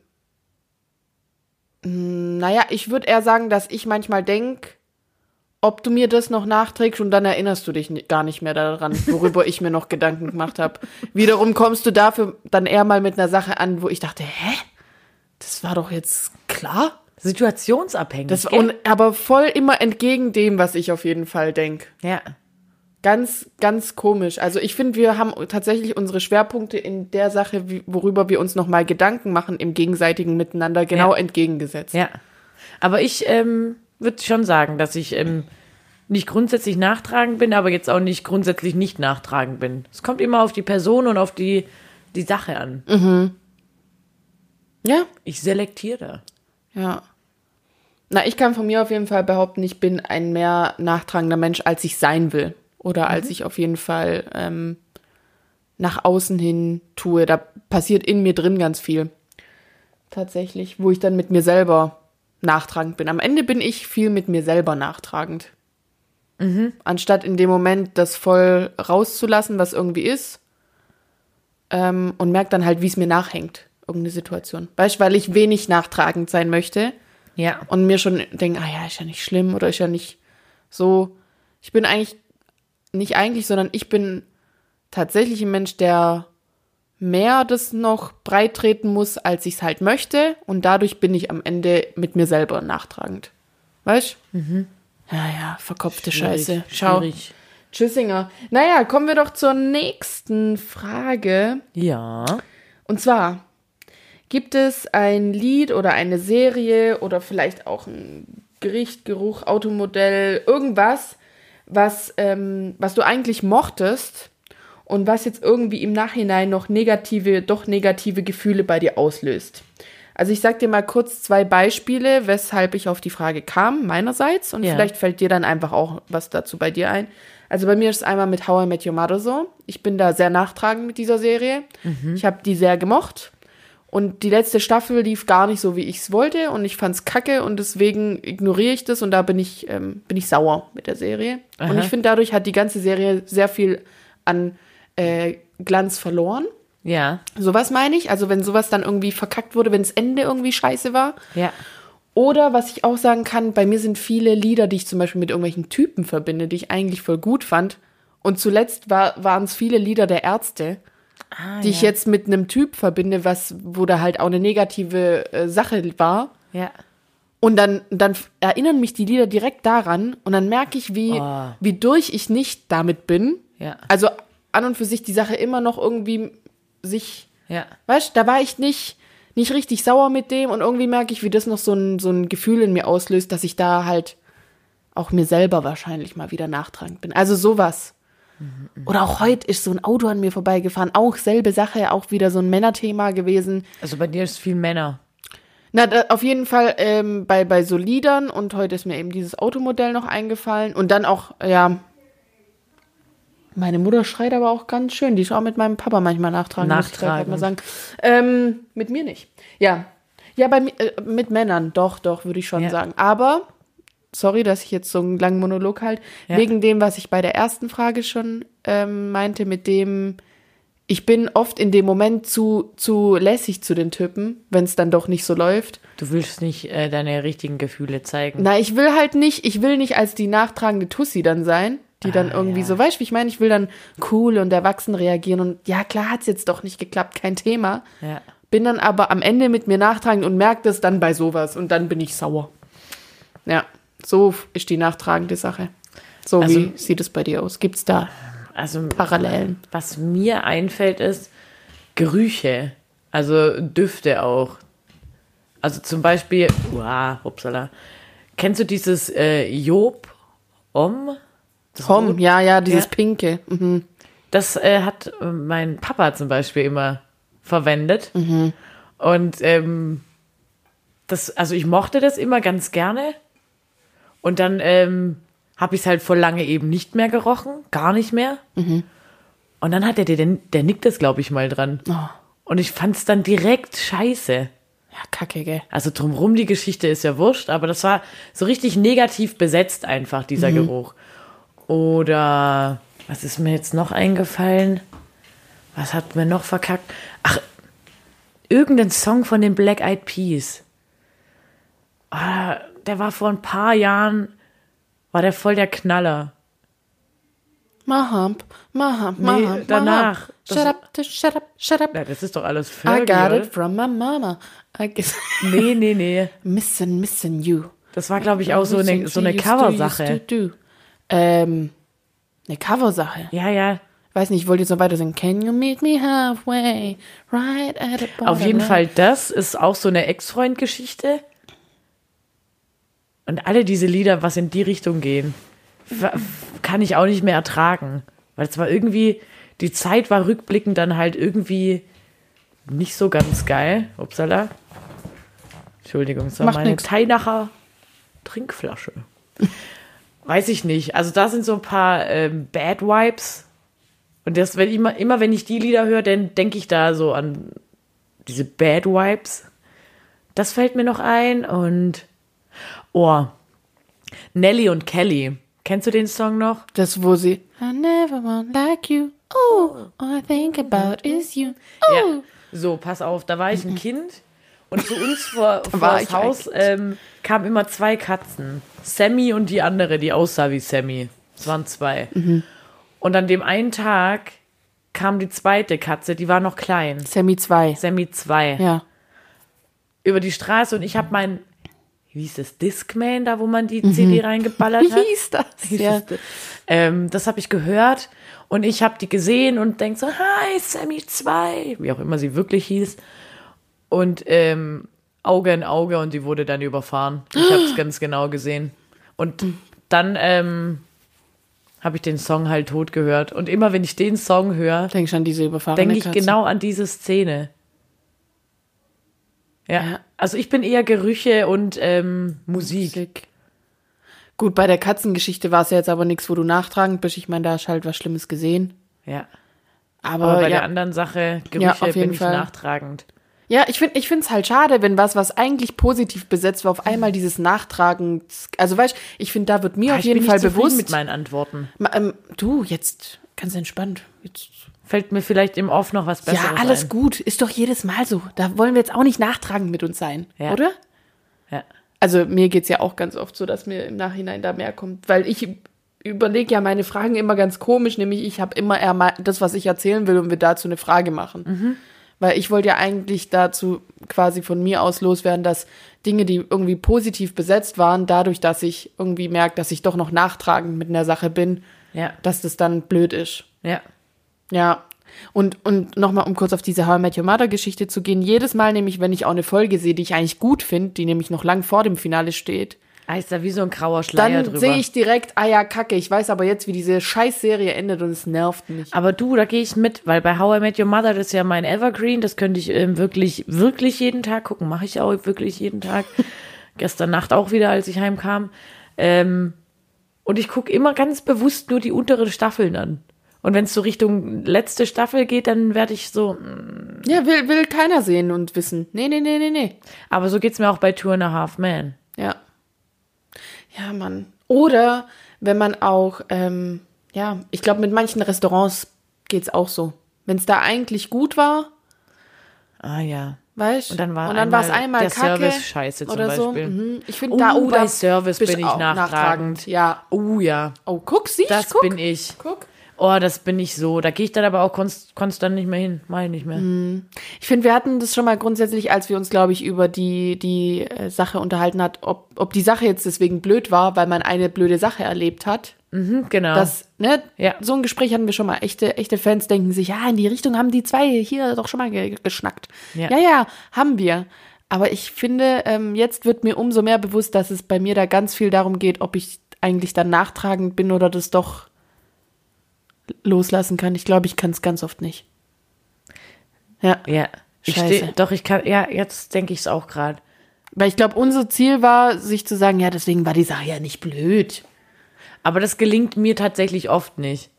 mh, naja, ich würde eher sagen, dass ich manchmal denk, ob du mir das noch nachträgst und dann erinnerst du dich gar nicht mehr daran, worüber ich mir noch Gedanken gemacht habe. Wiederum kommst du dafür dann eher mal mit einer Sache an, wo ich dachte, hä? Das war doch jetzt klar. Situationsabhängig. Das und, aber voll immer entgegen dem, was ich auf jeden Fall denk. ja. Ganz, ganz komisch. Also ich finde, wir haben tatsächlich unsere Schwerpunkte in der Sache, wie, worüber wir uns nochmal Gedanken machen, im gegenseitigen Miteinander genau Ja. entgegengesetzt. Ja. Aber ich ähm, würde schon sagen, dass ich ähm, nicht grundsätzlich nachtragend bin, aber jetzt auch nicht grundsätzlich nicht nachtragend bin. Es kommt immer auf die Person und auf die, die Sache an. Ja, Ich selektiere da. ja. Na, ich kann von mir auf jeden Fall behaupten, ich bin ein mehr nachtragender Mensch, als ich sein will. Oder als ich auf jeden Fall ähm, nach außen hin tue. Da passiert in mir drin ganz viel. Tatsächlich, wo ich dann mit mir selber nachtragend bin. Am Ende bin ich viel mit mir selber nachtragend. Anstatt in dem Moment das voll rauszulassen, was irgendwie ist. Ähm, und merke dann halt, wie es mir nachhängt. Irgendeine Situation. Weißt du, weil ich wenig nachtragend sein möchte Ja. und mir schon denke, ah ja, ist ja nicht schlimm oder ist ja nicht so. Ich bin eigentlich, nicht eigentlich, sondern ich bin tatsächlich ein Mensch, der mehr das noch breit treten muss, als ich es halt möchte. Und dadurch bin ich am Ende mit mir selber nachtragend. Weißt du? Ja, ja, verkopfte Scheiße. Schau. Schwierig. Tschüssinger. Naja, kommen wir doch zur nächsten Frage. Ja. Und zwar, gibt es ein Lied oder eine Serie oder vielleicht auch ein Gericht, Geruch, Automodell, irgendwas, was, ähm, was du eigentlich mochtest und was jetzt irgendwie im Nachhinein noch negative, doch negative Gefühle bei dir auslöst? Also ich sag dir mal kurz zwei Beispiele, weshalb ich auf die Frage kam, meinerseits. Und Ja. vielleicht fällt dir dann einfach auch was dazu bei dir ein. Also bei mir ist es einmal mit How I Met Your Mother so. Ich bin da sehr nachtragend mit dieser Serie. Ich habe die sehr gemocht. Und die letzte Staffel lief gar nicht so, wie ich es wollte. Und ich fand's kacke und deswegen ignoriere ich das und da bin ich, ähm, bin ich sauer mit der Serie. Und Aha. ich finde, dadurch hat die ganze Serie sehr viel an äh, Glanz verloren. Ja, Sowas meine ich. Also wenn sowas dann irgendwie verkackt wurde, wenn das Ende irgendwie scheiße war. ja. Oder was ich auch sagen kann, bei mir sind viele Lieder, die ich zum Beispiel mit irgendwelchen Typen verbinde, die ich eigentlich voll gut fand. Und zuletzt war, waren es viele Lieder der Ärzte, Ah, die ich jetzt mit einem Typ verbinde, was, wo da halt auch eine negative äh, Sache war. Ja. Und dann, dann erinnern mich die Lieder direkt daran und dann merke ich, wie, Oh. wie durch ich nicht damit bin. Ja. Also an und für sich die Sache immer noch irgendwie sich Ja. Weißt da war ich nicht, nicht richtig sauer mit dem und irgendwie merke ich, wie das noch so ein, so ein Gefühl in mir auslöst, dass ich da halt auch mir selber wahrscheinlich mal wieder nachtragend bin. Also sowas. Oder auch heute ist so ein Auto an mir vorbeigefahren, auch selbe Sache, auch wieder so ein Männerthema gewesen. Also bei dir ist viel Männer. Na, da, auf jeden Fall ähm, bei, bei so Liedern und heute ist mir eben dieses Automodell noch eingefallen und dann auch, ja, meine Mutter schreit aber auch ganz schön. Die ist auch mit meinem Papa manchmal nachtragen. muss ich mal sagen. Ähm, mit mir nicht. Ja. Ja, bei äh, mit Männern, doch, doch, würde ich schon Ja. sagen. Aber, sorry, dass ich jetzt so einen langen Monolog halt, Ja. wegen dem, was ich bei der ersten Frage schon ähm, meinte, mit dem, ich bin oft in dem Moment zu, zu lässig zu den Typen, wenn es dann doch nicht so läuft. Du willst nicht äh, deine richtigen Gefühle zeigen. Na, ich will halt nicht, ich will nicht als die nachtragende Tussi dann sein, die dann Ah, irgendwie ja. so, weißt du, wie ich meine, ich will dann cool und erwachsen reagieren und ja, klar hat's jetzt doch nicht geklappt, kein Thema. Ja. Bin dann aber am Ende mit mir nachtragend und merke das dann bei sowas und dann bin ich sauer. Ja, so ist die nachtragende Sache. So Also- wie sieht es bei dir aus? Gibt's da Also Parallelen? was mir einfällt ist Gerüche, also Düfte auch. Also zum Beispiel, wow, upsala. Kennst du dieses äh, Job Om? Das Rot- ja, ja, dieses Ja. Pinke. Mhm. Das äh, hat mein Papa zum Beispiel immer verwendet. Und ähm, das, also ich mochte das immer ganz gerne. Und dann ähm, habe ich es halt vor lange eben nicht mehr gerochen, gar nicht mehr. Und dann hat er, der, der nickt das, glaube ich, mal dran. Oh. Und ich fand es dann direkt scheiße. Ja, kacke, gell? Also drumrum die Geschichte ist ja wurscht, aber das war so richtig negativ besetzt einfach, dieser Geruch. Oder was ist mir jetzt noch eingefallen? Was hat mir noch verkackt? Ach, irgendein Song von den Black Eyed Peas. Ah, der war vor ein paar Jahren, war der voll der Knaller. Maham, Maham, Nee, Maham. danach. Shut up, shut up, shut up. Ja, das ist doch alles I Fergie, got oder? it from my mama. I guess. Nee, nee, nee. missing, missing you. Das war, glaube ich, auch so eine, so eine Coversache. Ähm, eine Coversache. Ja, ja. Weiß nicht, ich wollte jetzt noch weiter sagen. Can you meet me halfway? Right at the Auf jeden? Fall, das ist auch so eine Ex-Freund-Geschichte. Und alle diese Lieder, was in die Richtung gehen, kann ich auch nicht mehr ertragen. Weil es war irgendwie, die Zeit war rückblickend dann halt irgendwie nicht so ganz geil. Upsala. Entschuldigung, das war Macht meine nix. Teinacher Trinkflasche. Weiß ich nicht. Also da sind so ein paar ähm, Bad Vibes. Und das, wenn immer, immer wenn ich die Lieder höre, dann denke ich da so an diese Bad Vibes. Das fällt mir noch ein. Und oh, Nelly und Kelly. Kennst du den Song noch? Das, wo sie I never want like you. Oh, all I think about is you. Oh. Ja. So, pass auf, da war ich ein Kind und zu uns vor, vor das Haus ähm, kamen immer zwei Katzen. Sammy und die andere, die aussah wie Sammy. Es waren zwei. Mhm. Und an dem einen Tag kam die zweite Katze, die war noch klein. Sammy 2. Sammy 2. Ja. Über die Straße und ich habe mein, wie hieß das, Discman, da wo man die CD reingeballert Mhm. Wie hat. hieß das? Hieß Ja. es, ähm, das habe ich gehört und ich habe die gesehen und denk so, hi, Sammy 2, wie auch immer sie wirklich hieß. Und ähm, Auge in Auge und die wurde dann überfahren. Ich habe es ganz genau gesehen. Und dann ähm, habe ich den Song halt tot gehört. Und immer wenn ich den Song höre, Denk schon an diese überfahrene denke ich Katze. genau an diese Szene. Ja. Ja. Also ich bin eher Gerüche und ähm, Musik. Musik. Gut, bei der Katzengeschichte war es ja jetzt aber nichts, wo du nachtragend bist. Ich meine, da hast halt was Schlimmes gesehen. Ja. Aber, Aber bei ja, der anderen Sache, Ja, Gerüche, auf jeden bin ich Fall. nachtragend. ja, ich finde ich finde es halt schade, wenn was, was eigentlich positiv besetzt war, auf einmal dieses Nachtragen. Also weißt ich finde, da wird mir Ah, auf ich jeden bin Fall bewusst. mit meinen Antworten. Ma- ähm, du, jetzt ganz entspannt. Jetzt. Fällt mir vielleicht im Off noch was Besseres Ja, alles ein. gut. Ist doch jedes Mal so. Da wollen wir jetzt auch nicht nachtragend mit uns sein, Ja. oder? Ja. Also mir geht's ja auch ganz oft so, dass mir im Nachhinein da mehr kommt, weil ich überlege ja meine Fragen immer ganz komisch, nämlich ich habe immer eher mal das, was ich erzählen will und wir dazu eine Frage machen. Mhm. Weil ich wollte ja eigentlich dazu quasi von mir aus loswerden, dass Dinge, die irgendwie positiv besetzt waren, dadurch, dass ich irgendwie merke, dass ich doch noch nachtragend mit einer Sache bin, Ja. dass das dann blöd ist. Ja. Ja. Und, und nochmal, um kurz auf diese How I Met Your Mother Geschichte zu gehen, jedes Mal nämlich, wenn ich auch eine Folge sehe, die ich eigentlich gut finde, die nämlich noch lang vor dem Finale steht, Ah, ist da wie so ein grauer Schleier dann sehe ich direkt, ah ja, kacke, ich weiß aber jetzt, wie diese Scheißserie endet und es nervt mich. Aber du, da gehe ich mit, weil bei How I Met Your Mother, das ist ja mein Evergreen, das könnte ich ähm, wirklich, wirklich jeden Tag gucken. Mache ich auch wirklich jeden Tag. Gestern Nacht auch wieder, als ich heimkam. Ähm, und ich gucke immer ganz bewusst nur die unteren Staffeln an. Und wenn es so Richtung letzte Staffel geht, dann werde ich so. mm. Ja, will, will keiner sehen und wissen. Nee, nee, nee, nee, nee. Aber so geht's mir auch bei Two and a Half Men. Ja. Ja, Mann. Oder wenn man auch, ähm, ja, ich glaube, mit manchen Restaurants geht's auch so. Wenn es da eigentlich gut war, Ah ja. weißt Und dann war und dann einmal einmal der Kacke Service scheiße zum oder so. Beispiel. Mhm. Ich finde Oh, da, oh, bei Service bin ich auch nachtragend. Ja. Oh ja. Oh, guck, siehst Das guck. bin ich. Guck. Oh, das bin ich so. Da gehe ich dann aber auch konst konstant nicht mehr hin. Ich nicht mehr. Ich finde, wir hatten das schon mal grundsätzlich, als wir uns, glaube ich, über die, die äh, Sache unterhalten hat, ob, ob die Sache jetzt deswegen blöd war, weil man eine blöde Sache erlebt hat. Mhm, genau. Das, ne, Ja. so ein Gespräch hatten wir schon mal. Echte, echte Fans denken sich, ja, in die Richtung haben die zwei hier doch schon mal ge geschnackt. Ja. ja, ja, haben wir. Aber ich finde, ähm, jetzt wird mir umso mehr bewusst, dass es bei mir da ganz viel darum geht, ob ich eigentlich dann nachtragend bin oder das doch loslassen kann. Ich glaube, ich kann es ganz oft nicht. Ja. ja. Ich Scheiße. steh, doch, ich kann, ja, jetzt denke ich es auch gerade. Weil ich glaube, unser Ziel war, sich zu sagen, ja, deswegen war die Sache ja nicht blöd. Aber das gelingt mir tatsächlich oft nicht.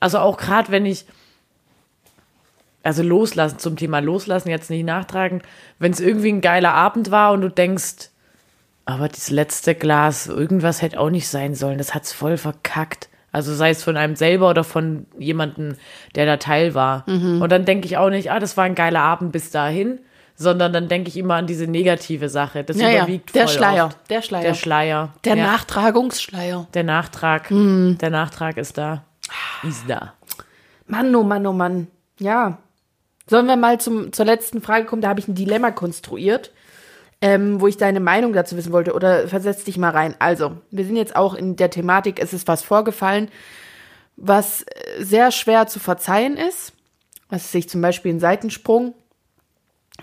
Also auch gerade wenn ich, also loslassen, zum Thema loslassen, jetzt nicht nachtragen, wenn es irgendwie ein geiler Abend war und du denkst, aber das letzte Glas, irgendwas hätte auch nicht sein sollen, das hat's voll verkackt. Also sei es von einem selber oder von jemandem, der da Teil war. Mhm. Und dann denke ich auch nicht, ah, das war ein geiler Abend bis dahin, sondern dann denke ich immer an diese negative Sache. Das Ja, ja, überwiegt der voll Schleier, oft. der Schleier. Der Schleier. Der ja. Nachtragungsschleier. Der Nachtrag, Mhm. der Nachtrag ist da. Ist da. Mann, oh Mann, oh Mann. Ja. Sollen wir mal zum, zur letzten Frage kommen? Da habe ich ein Dilemma konstruiert, ähm, wo ich deine Meinung dazu wissen wollte. Oder versetz dich mal rein. Also, wir sind jetzt auch in der Thematik, es ist was vorgefallen, was äh, sehr schwer zu verzeihen ist. Was sich zum Beispiel ein Seitensprung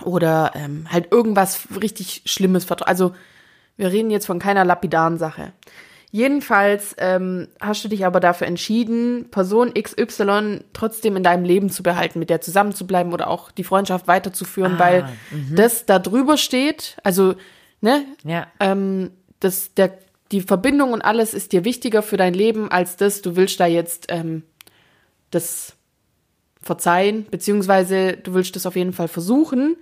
oder ähm, halt irgendwas richtig Schlimmes vertra- Also, wir reden jetzt von keiner lapidaren Sache. Jedenfalls ähm, hast du dich aber dafür entschieden, Person XY trotzdem in deinem Leben zu behalten, mit der zusammenzubleiben oder auch die Freundschaft weiterzuführen, Ah, weil das da drüber steht. Also, ne, Ja. ähm, das, der, die Verbindung und alles ist dir wichtiger für dein Leben als das, du willst da jetzt ähm, das verzeihen, beziehungsweise du willst das auf jeden Fall versuchen,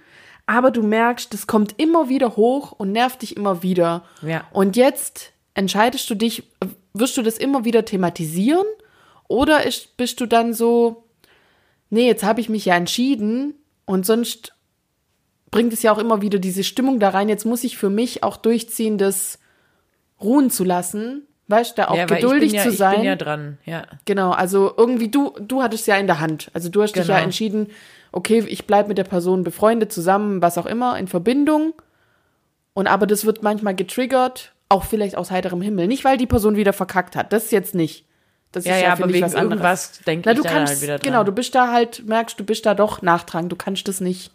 aber du merkst, das kommt immer wieder hoch und nervt dich immer wieder. Ja. Und jetzt entscheidest du dich, wirst du das immer wieder thematisieren oder ist, bist du dann so, nee, jetzt habe ich mich ja entschieden und sonst bringt es ja auch immer wieder diese Stimmung da rein, jetzt muss ich für mich auch durchziehen, das ruhen zu lassen, weißt du, da auch ja, geduldig ja, zu sein. Ich bin ja dran, ja. Genau, also irgendwie du, du hattest ja in der Hand. Also du hast dich ja Genau. entschieden, okay, ich bleib mit der Person befreundet, zusammen, was auch immer, in Verbindung. Und aber das wird manchmal getriggert, auch vielleicht aus heiterem Himmel. Nicht, weil die Person wieder verkackt hat. Das jetzt nicht. Das Ja, ist ja, ja, aber ich, wegen was anderes. irgendwas denke Na, ich du da kannst, halt wieder dran. genau, du bist da halt, merkst, du bist da doch nachtragend. Du kannst das nicht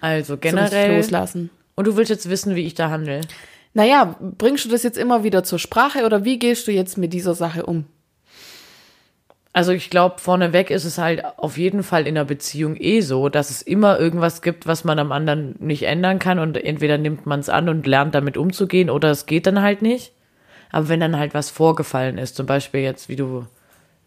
Also so generell. loslassen. Und du willst jetzt wissen, wie ich da handle. Naja, bringst du das jetzt immer wieder zur Sprache oder wie gehst du jetzt mit dieser Sache um? Also ich glaube, vorneweg ist es halt auf jeden Fall in einer Beziehung eh so, dass es immer irgendwas gibt, was man am anderen nicht ändern kann und entweder nimmt man es an und lernt damit umzugehen oder es geht dann halt nicht. Aber wenn dann halt was vorgefallen ist, zum Beispiel jetzt, wie du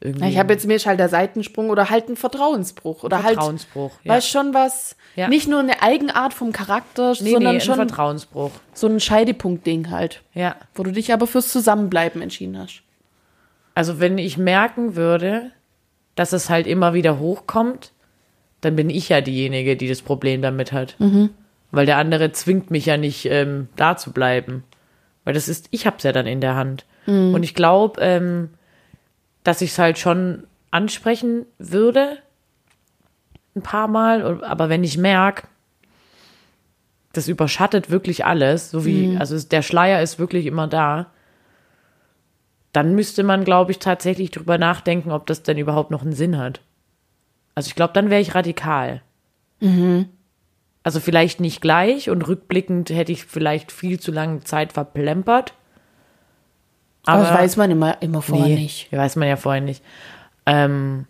irgendwie. Ich habe jetzt mir halt der Seitensprung oder halt ein Vertrauensbruch oder Vertrauensbruch, halt, ja. weißt schon was, Ja. nicht nur eine Eigenart vom Charakter, nee, sondern nee, ein schon Vertrauensbruch. so ein Scheidepunkt-Ding halt, Ja. wo du dich aber fürs Zusammenbleiben entschieden hast. Also wenn ich merken würde, dass es halt immer wieder hochkommt, dann bin ich ja diejenige, die das Problem damit hat. Weil der andere zwingt mich ja nicht, ähm, da zu bleiben. Weil das ist, ich hab's ja dann in der Hand. Und ich glaube, ähm, dass ich es halt schon ansprechen würde, ein paar Mal, aber wenn ich merke, das überschattet wirklich alles, so wie, also es- der Schleier ist wirklich immer da, dann müsste man, glaube ich, tatsächlich drüber nachdenken, ob das denn überhaupt noch einen Sinn hat. Also ich glaube, dann wäre ich radikal. Also vielleicht nicht gleich und rückblickend hätte ich vielleicht viel zu lange Zeit verplempert. Aber, das weiß man immer, immer vorher Nee, nicht. Weiß man ja vorher nicht. Ähm,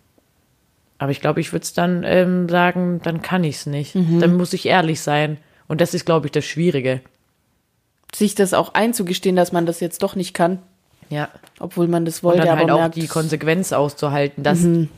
aber ich glaube, ich würde es dann ähm, sagen, dann kann ich es nicht. Mhm. Dann muss ich ehrlich sein. Und das ist, glaube ich, das Schwierige. Sich das auch einzugestehen, dass man das jetzt doch nicht kann, Ja. obwohl man das Und wollte, dann halt auch merkt, die Konsequenz auszuhalten, dass Mhm.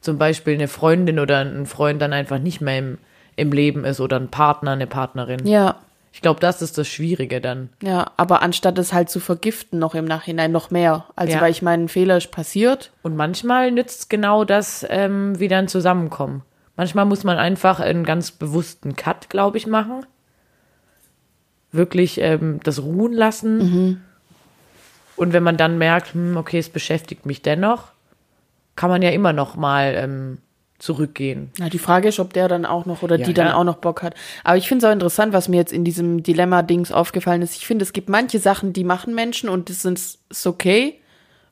zum Beispiel eine Freundin oder ein Freund dann einfach nicht mehr im, im Leben ist oder ein Partner, eine Partnerin. ja, Ich glaube, das ist das Schwierige dann. ja, aber anstatt es halt zu vergiften, noch im Nachhinein noch mehr. Also, Ja. weil ich meine, ein Fehler ist passiert. Und manchmal nützt genau das ähm, wieder ein Zusammenkommen. Manchmal muss man einfach einen ganz bewussten Cut, glaube ich, machen. Wirklich ähm, das ruhen lassen. Und wenn man dann merkt, hm, okay, es beschäftigt mich dennoch, kann man ja immer noch mal ähm, zurückgehen. Na, die Frage ist, ob der dann auch noch oder Ja, die dann ja. auch noch Bock hat. Aber ich finde es auch interessant, was mir jetzt in diesem Dilemma-Dings aufgefallen ist. Ich finde, es gibt manche Sachen, die machen Menschen und das sind, ist okay.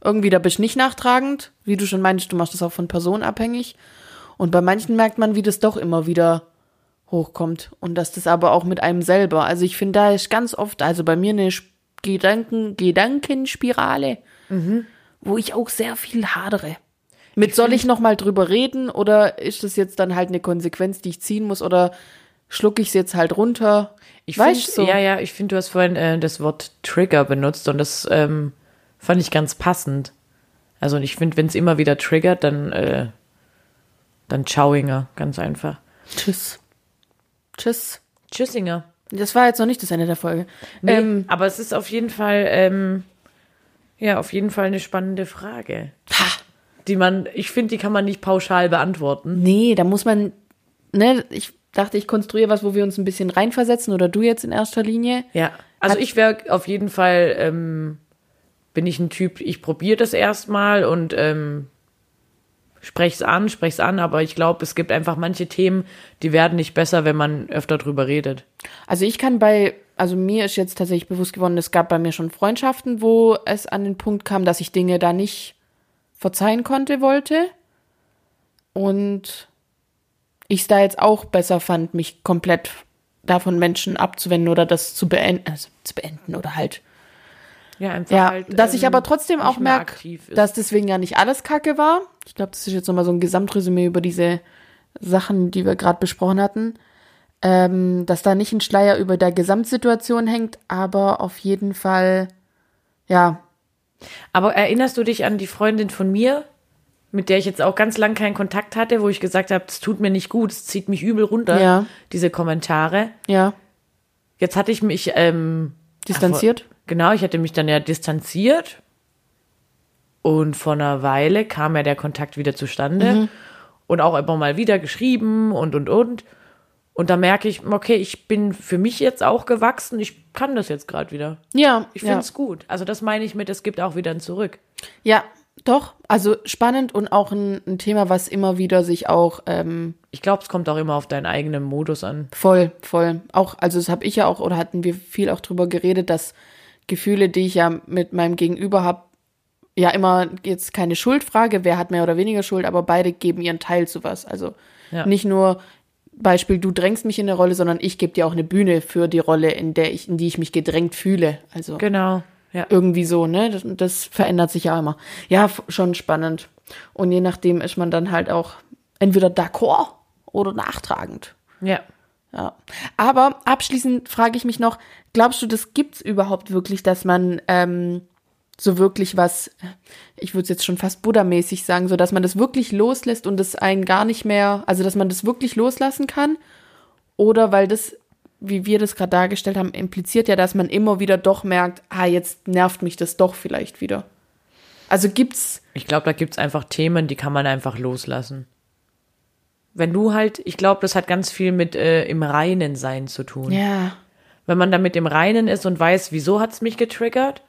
Irgendwie, da bist du nicht nachtragend. Wie du schon meinst, du machst das auch von Personen abhängig. Und bei manchen merkt man, wie das doch immer wieder hochkommt. Und dass das aber auch mit einem selber. Also ich finde, da ist ganz oft, also bei mir eine Gedanken, Gedankenspirale, wo ich auch sehr viel hadere. Mit soll ich noch mal drüber reden oder ist das jetzt dann halt eine Konsequenz, die ich ziehen muss oder schlucke ich es jetzt halt runter? Ich find, so. Ja, ja, ich finde, du hast vorhin äh, das Wort Trigger benutzt und das ähm, fand ich ganz passend. Also und ich finde, wenn es immer wieder triggert, dann, äh, dann Schauinger, ganz einfach. Tschüss. Tschüss. Tschüssinger. Das war jetzt noch nicht das Ende der Folge. Nee, Ähm, aber es ist auf jeden Fall, ähm, ja, auf jeden Fall eine spannende Frage. Die man, ich finde, die kann man nicht pauschal beantworten. nee, da muss man, ne, ich dachte, ich konstruiere was, wo wir uns ein bisschen reinversetzen oder du jetzt in erster Linie. Ja. Also Hat- ich wäre auf jeden Fall, ähm, bin ich ein Typ, ich probiere das erstmal und ähm, sprech's an, sprech's an, aber ich glaube, es gibt einfach manche Themen, die werden nicht besser, wenn man öfter drüber redet. Also ich kann bei, also mir ist jetzt tatsächlich bewusst geworden, es gab bei mir schon Freundschaften, wo es an den Punkt kam, dass ich Dinge da nicht verzeihen konnte, wollte. Und ich es da jetzt auch besser fand, mich komplett davon Menschen abzuwenden oder das zu beenden, also zu beenden oder halt. Ja, einfach Ja, halt, dass ich ähm, aber trotzdem auch merke, dass deswegen ja nicht alles Kacke war. Ich glaube, das ist jetzt nochmal so ein Gesamtresümee über diese Sachen, die wir gerade besprochen hatten. Ähm, dass da nicht ein Schleier über der Gesamtsituation hängt, aber auf jeden Fall, ja, Aber erinnerst du dich an die Freundin von mir, mit der ich jetzt auch ganz lang keinen Kontakt hatte, wo ich gesagt habe, es tut mir nicht gut, es zieht mich übel runter, Ja. diese Kommentare. ja, Jetzt hatte ich mich ähm, distanziert. Genau, ich hatte mich dann ja distanziert. Und vor einer Weile kam ja der Kontakt wieder zustande. Mhm. Und auch immer mal wieder geschrieben und, und, und. Und da merke ich, okay, ich bin für mich jetzt auch gewachsen. Ich kann das jetzt gerade wieder. Ja, Ich ja. finde es gut. Also das meine ich mit, es gibt auch wieder ein Zurück. ja, doch, also spannend und auch ein, ein Thema, was immer wieder sich auch ähm, Ich glaube, es kommt auch immer auf deinen eigenen Modus an. Voll, voll. Auch, also das habe ich ja auch, oder hatten wir viel auch drüber geredet, dass Gefühle, die ich ja mit meinem Gegenüber habe, ja immer jetzt keine Schuldfrage, wer hat mehr oder weniger Schuld, aber beide geben ihren Teil zu was. Also Ja. nicht nur Beispiel, du drängst mich in eine Rolle, sondern ich gebe dir auch eine Bühne für die Rolle, in der ich, in die ich mich gedrängt fühle. Also Genau. Ja. irgendwie so, ne? Das, das verändert sich ja immer. Ja, schon spannend. Und je nachdem ist man dann halt auch entweder d'accord oder nachtragend. Ja. Ja. Aber abschließend frage ich mich noch, glaubst du, das gibt's überhaupt wirklich, dass man ähm, so wirklich was, ich würde jetzt schon fast Buddha-mäßig sagen, so dass man das wirklich loslässt und das einen gar nicht mehr, also dass man das wirklich loslassen kann? Oder weil das, wie wir das gerade dargestellt haben, impliziert ja, dass man immer wieder doch merkt, ah, jetzt nervt mich das doch vielleicht wieder. Also gibt's. Ich glaube, da gibt's einfach Themen, die kann man einfach loslassen. Wenn du halt, ich glaube, das hat ganz viel mit äh, im Reinen sein zu tun. Ja. Wenn man damit im Reinen ist und weiß, wieso hat's mich getriggert,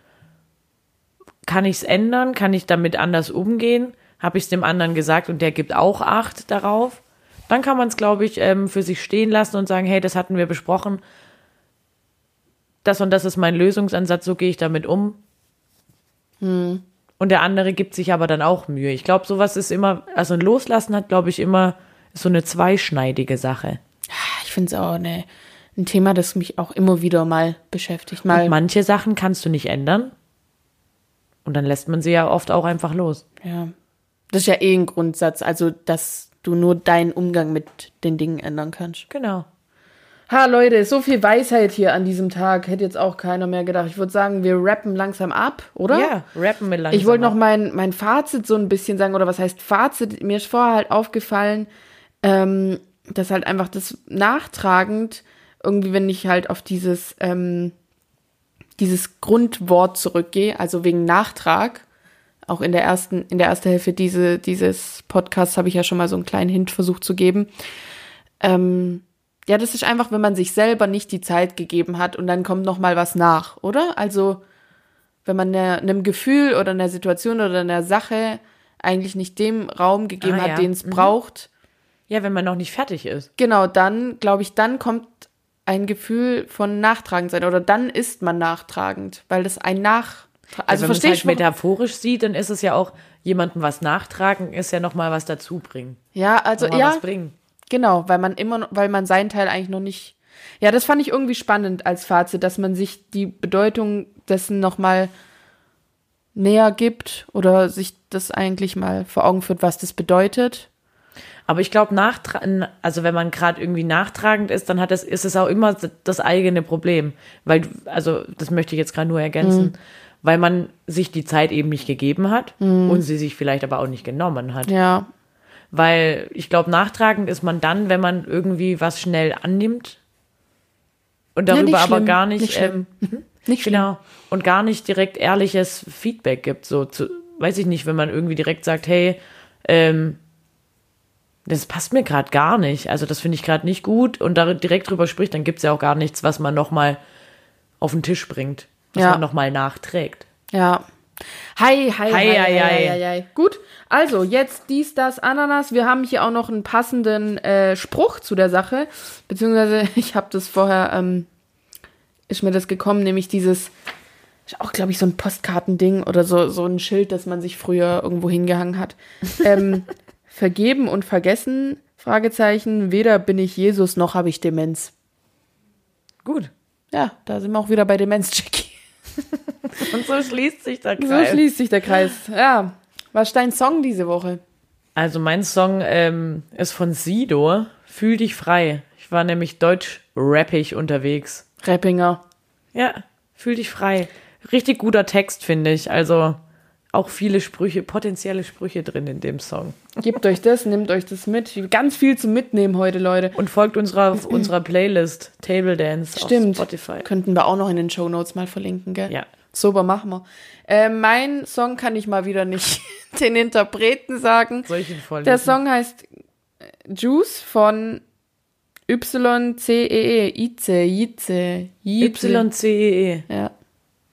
kann ich's ändern, kann ich damit anders umgehen, habe ich's dem anderen gesagt und der gibt auch Acht darauf, dann kann man es, glaube ich, ähm, für sich stehen lassen und sagen, hey, das hatten wir besprochen, das und das ist mein Lösungsansatz, so gehe ich damit um. Und der andere gibt sich aber dann auch Mühe. Ich glaube, sowas ist immer, also ein Loslassen hat, glaube ich, immer so eine zweischneidige Sache. Ich finde es auch eine, ein Thema, das mich auch immer wieder mal beschäftigt. Mal, Und manche Sachen kannst du nicht ändern. Und dann lässt man sie ja oft auch einfach los. ja. Das ist ja eh ein Grundsatz, also dass du nur deinen Umgang mit den Dingen ändern kannst. Genau. Ha, Leute, so viel Weisheit hier an diesem Tag. Hätte jetzt auch keiner mehr gedacht. Ich würde sagen, wir rappen langsam ab, oder? Ja, rappen wir langsam. Ich wollte noch mein, mein Fazit so ein bisschen sagen, oder was heißt Fazit? Mir ist vorher halt aufgefallen, ähm, dass halt einfach das nachtragend, irgendwie, wenn ich halt auf dieses, ähm, dieses Grundwort zurückgehe, also wegen Nachtrag, auch in der ersten, in der ersten Hälfte diese, dieses Podcasts habe ich ja schon mal so einen kleinen Hint versucht zu geben. Ähm, ja, das ist einfach, wenn man sich selber nicht die Zeit gegeben hat und dann kommt noch mal was nach, oder? Also wenn man ne- einem Gefühl oder einer Situation oder einer Sache eigentlich nicht dem Raum gegeben Ah, hat, ja. den es Mhm. braucht, Ja, wenn man noch nicht fertig ist. genau, dann glaube ich, dann kommt ein Gefühl von nachtragend sein oder dann ist man nachtragend, weil das ein Nach also Also wenn man es halt metaphorisch sieht, dann ist es ja auch, jemandem was nachtragen, ist ja nochmal was dazu bringen. ja, also Noch mal ja, was bringen. Genau, weil man immer, noch- weil man seinen Teil eigentlich noch nicht. Ja, das fand ich irgendwie spannend als Fazit, dass man sich die Bedeutung dessen noch mal näher gibt oder sich das eigentlich mal vor Augen führt, was das bedeutet. Aber ich glaube, also wenn man gerade irgendwie nachtragend ist, dann hat es, ist es auch immer das eigene Problem. Weil, also das möchte ich jetzt gerade nur ergänzen, weil man sich die Zeit eben nicht gegeben hat und sie sich vielleicht aber auch nicht genommen hat. Ja, Weil ich glaube, nachtragend ist man dann, wenn man irgendwie was schnell annimmt und Ja, darüber nicht aber schlimm, gar nicht, nicht ähm, nicht schlimm. genau, und gar nicht direkt ehrliches Feedback gibt. So zu, weiß ich nicht, wenn man irgendwie direkt sagt, hey, ähm, das passt mir gerade gar nicht. Also das finde ich gerade nicht gut und da direkt drüber spricht, dann gibt es ja auch gar nichts, was man nochmal auf den Tisch bringt, was Ja. man nochmal nachträgt. Ja. Hi, hi, hi, hi, Hi, hi, hi, hi. Gut, also jetzt dies, das, Ananas. Wir haben hier auch noch einen passenden äh, Spruch zu der Sache. Beziehungsweise, ich habe das vorher, ähm, ist mir das gekommen, nämlich dieses, ist auch, glaube ich, so ein Postkartending oder so, so ein Schild, das man sich früher irgendwo hingehangen hat. Ähm, vergeben und vergessen, Fragezeichen, weder bin ich Jesus noch habe ich Demenz. Gut. Ja, da sind wir auch wieder bei Demenz, Jackie. Und so schließt sich der So Kreis. schließt sich der Kreis. Ja. Was ist dein Song diese Woche? Also mein Song ähm, ist von Sido, Fühl dich frei. Ich war nämlich deutsch-rappig unterwegs. Rappinger. Ja, fühl dich frei. Richtig guter Text, finde ich. Also auch viele Sprüche, potenzielle Sprüche drin in dem Song. Gebt euch das, nehmt euch das mit. Ganz viel zum Mitnehmen heute, Leute. Und folgt unserer, unserer Playlist Table Dance Stimmt. auf Spotify. Könnten wir auch noch in den Show Notes mal verlinken, gell? Ja. Super, machen wir. Äh, mein Song kann ich mal wieder nicht den Interpreten sagen. Soll ich ihn vorlesen? Der Song heißt äh, Juice von YCEE. Ize, Ize, Ize. YCEE. Ja.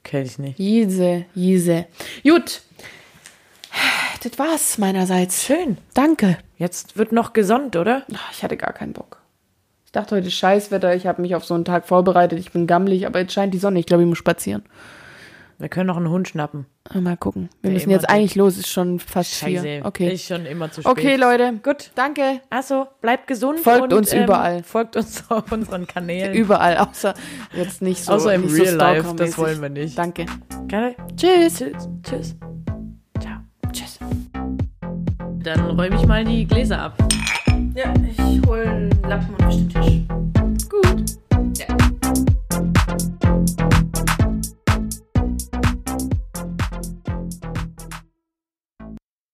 Kenn ich nicht. Jise, Jise. Gut. Das war's meinerseits. Schön. Danke. Jetzt wird noch gesonnt, oder? Ach, Ich hatte gar keinen Bock. Ich dachte heute Scheißwetter, ich habe mich auf so einen Tag vorbereitet, ich bin gammelig, aber jetzt scheint die Sonne, ich glaube, ich muss spazieren. Wir können noch einen Hund schnappen. Ah, Mal gucken. Wir müssen jetzt eigentlich los, ist schon fast Scheiße. vier. Okay. Ist schon immer zu spät. Okay, Leute. Gut. Danke. Also, bleibt gesund. Folgt und, uns überall. Folgt uns auf unseren Kanälen. Überall, außer jetzt nicht so. Außer im Real so Life, das wollen wir nicht. Danke. Geil. Tschüss. Tschüss. Tschüss. Dann räume ich mal die Gläser ab. Ja, ich hole einen Lappen und den Tisch.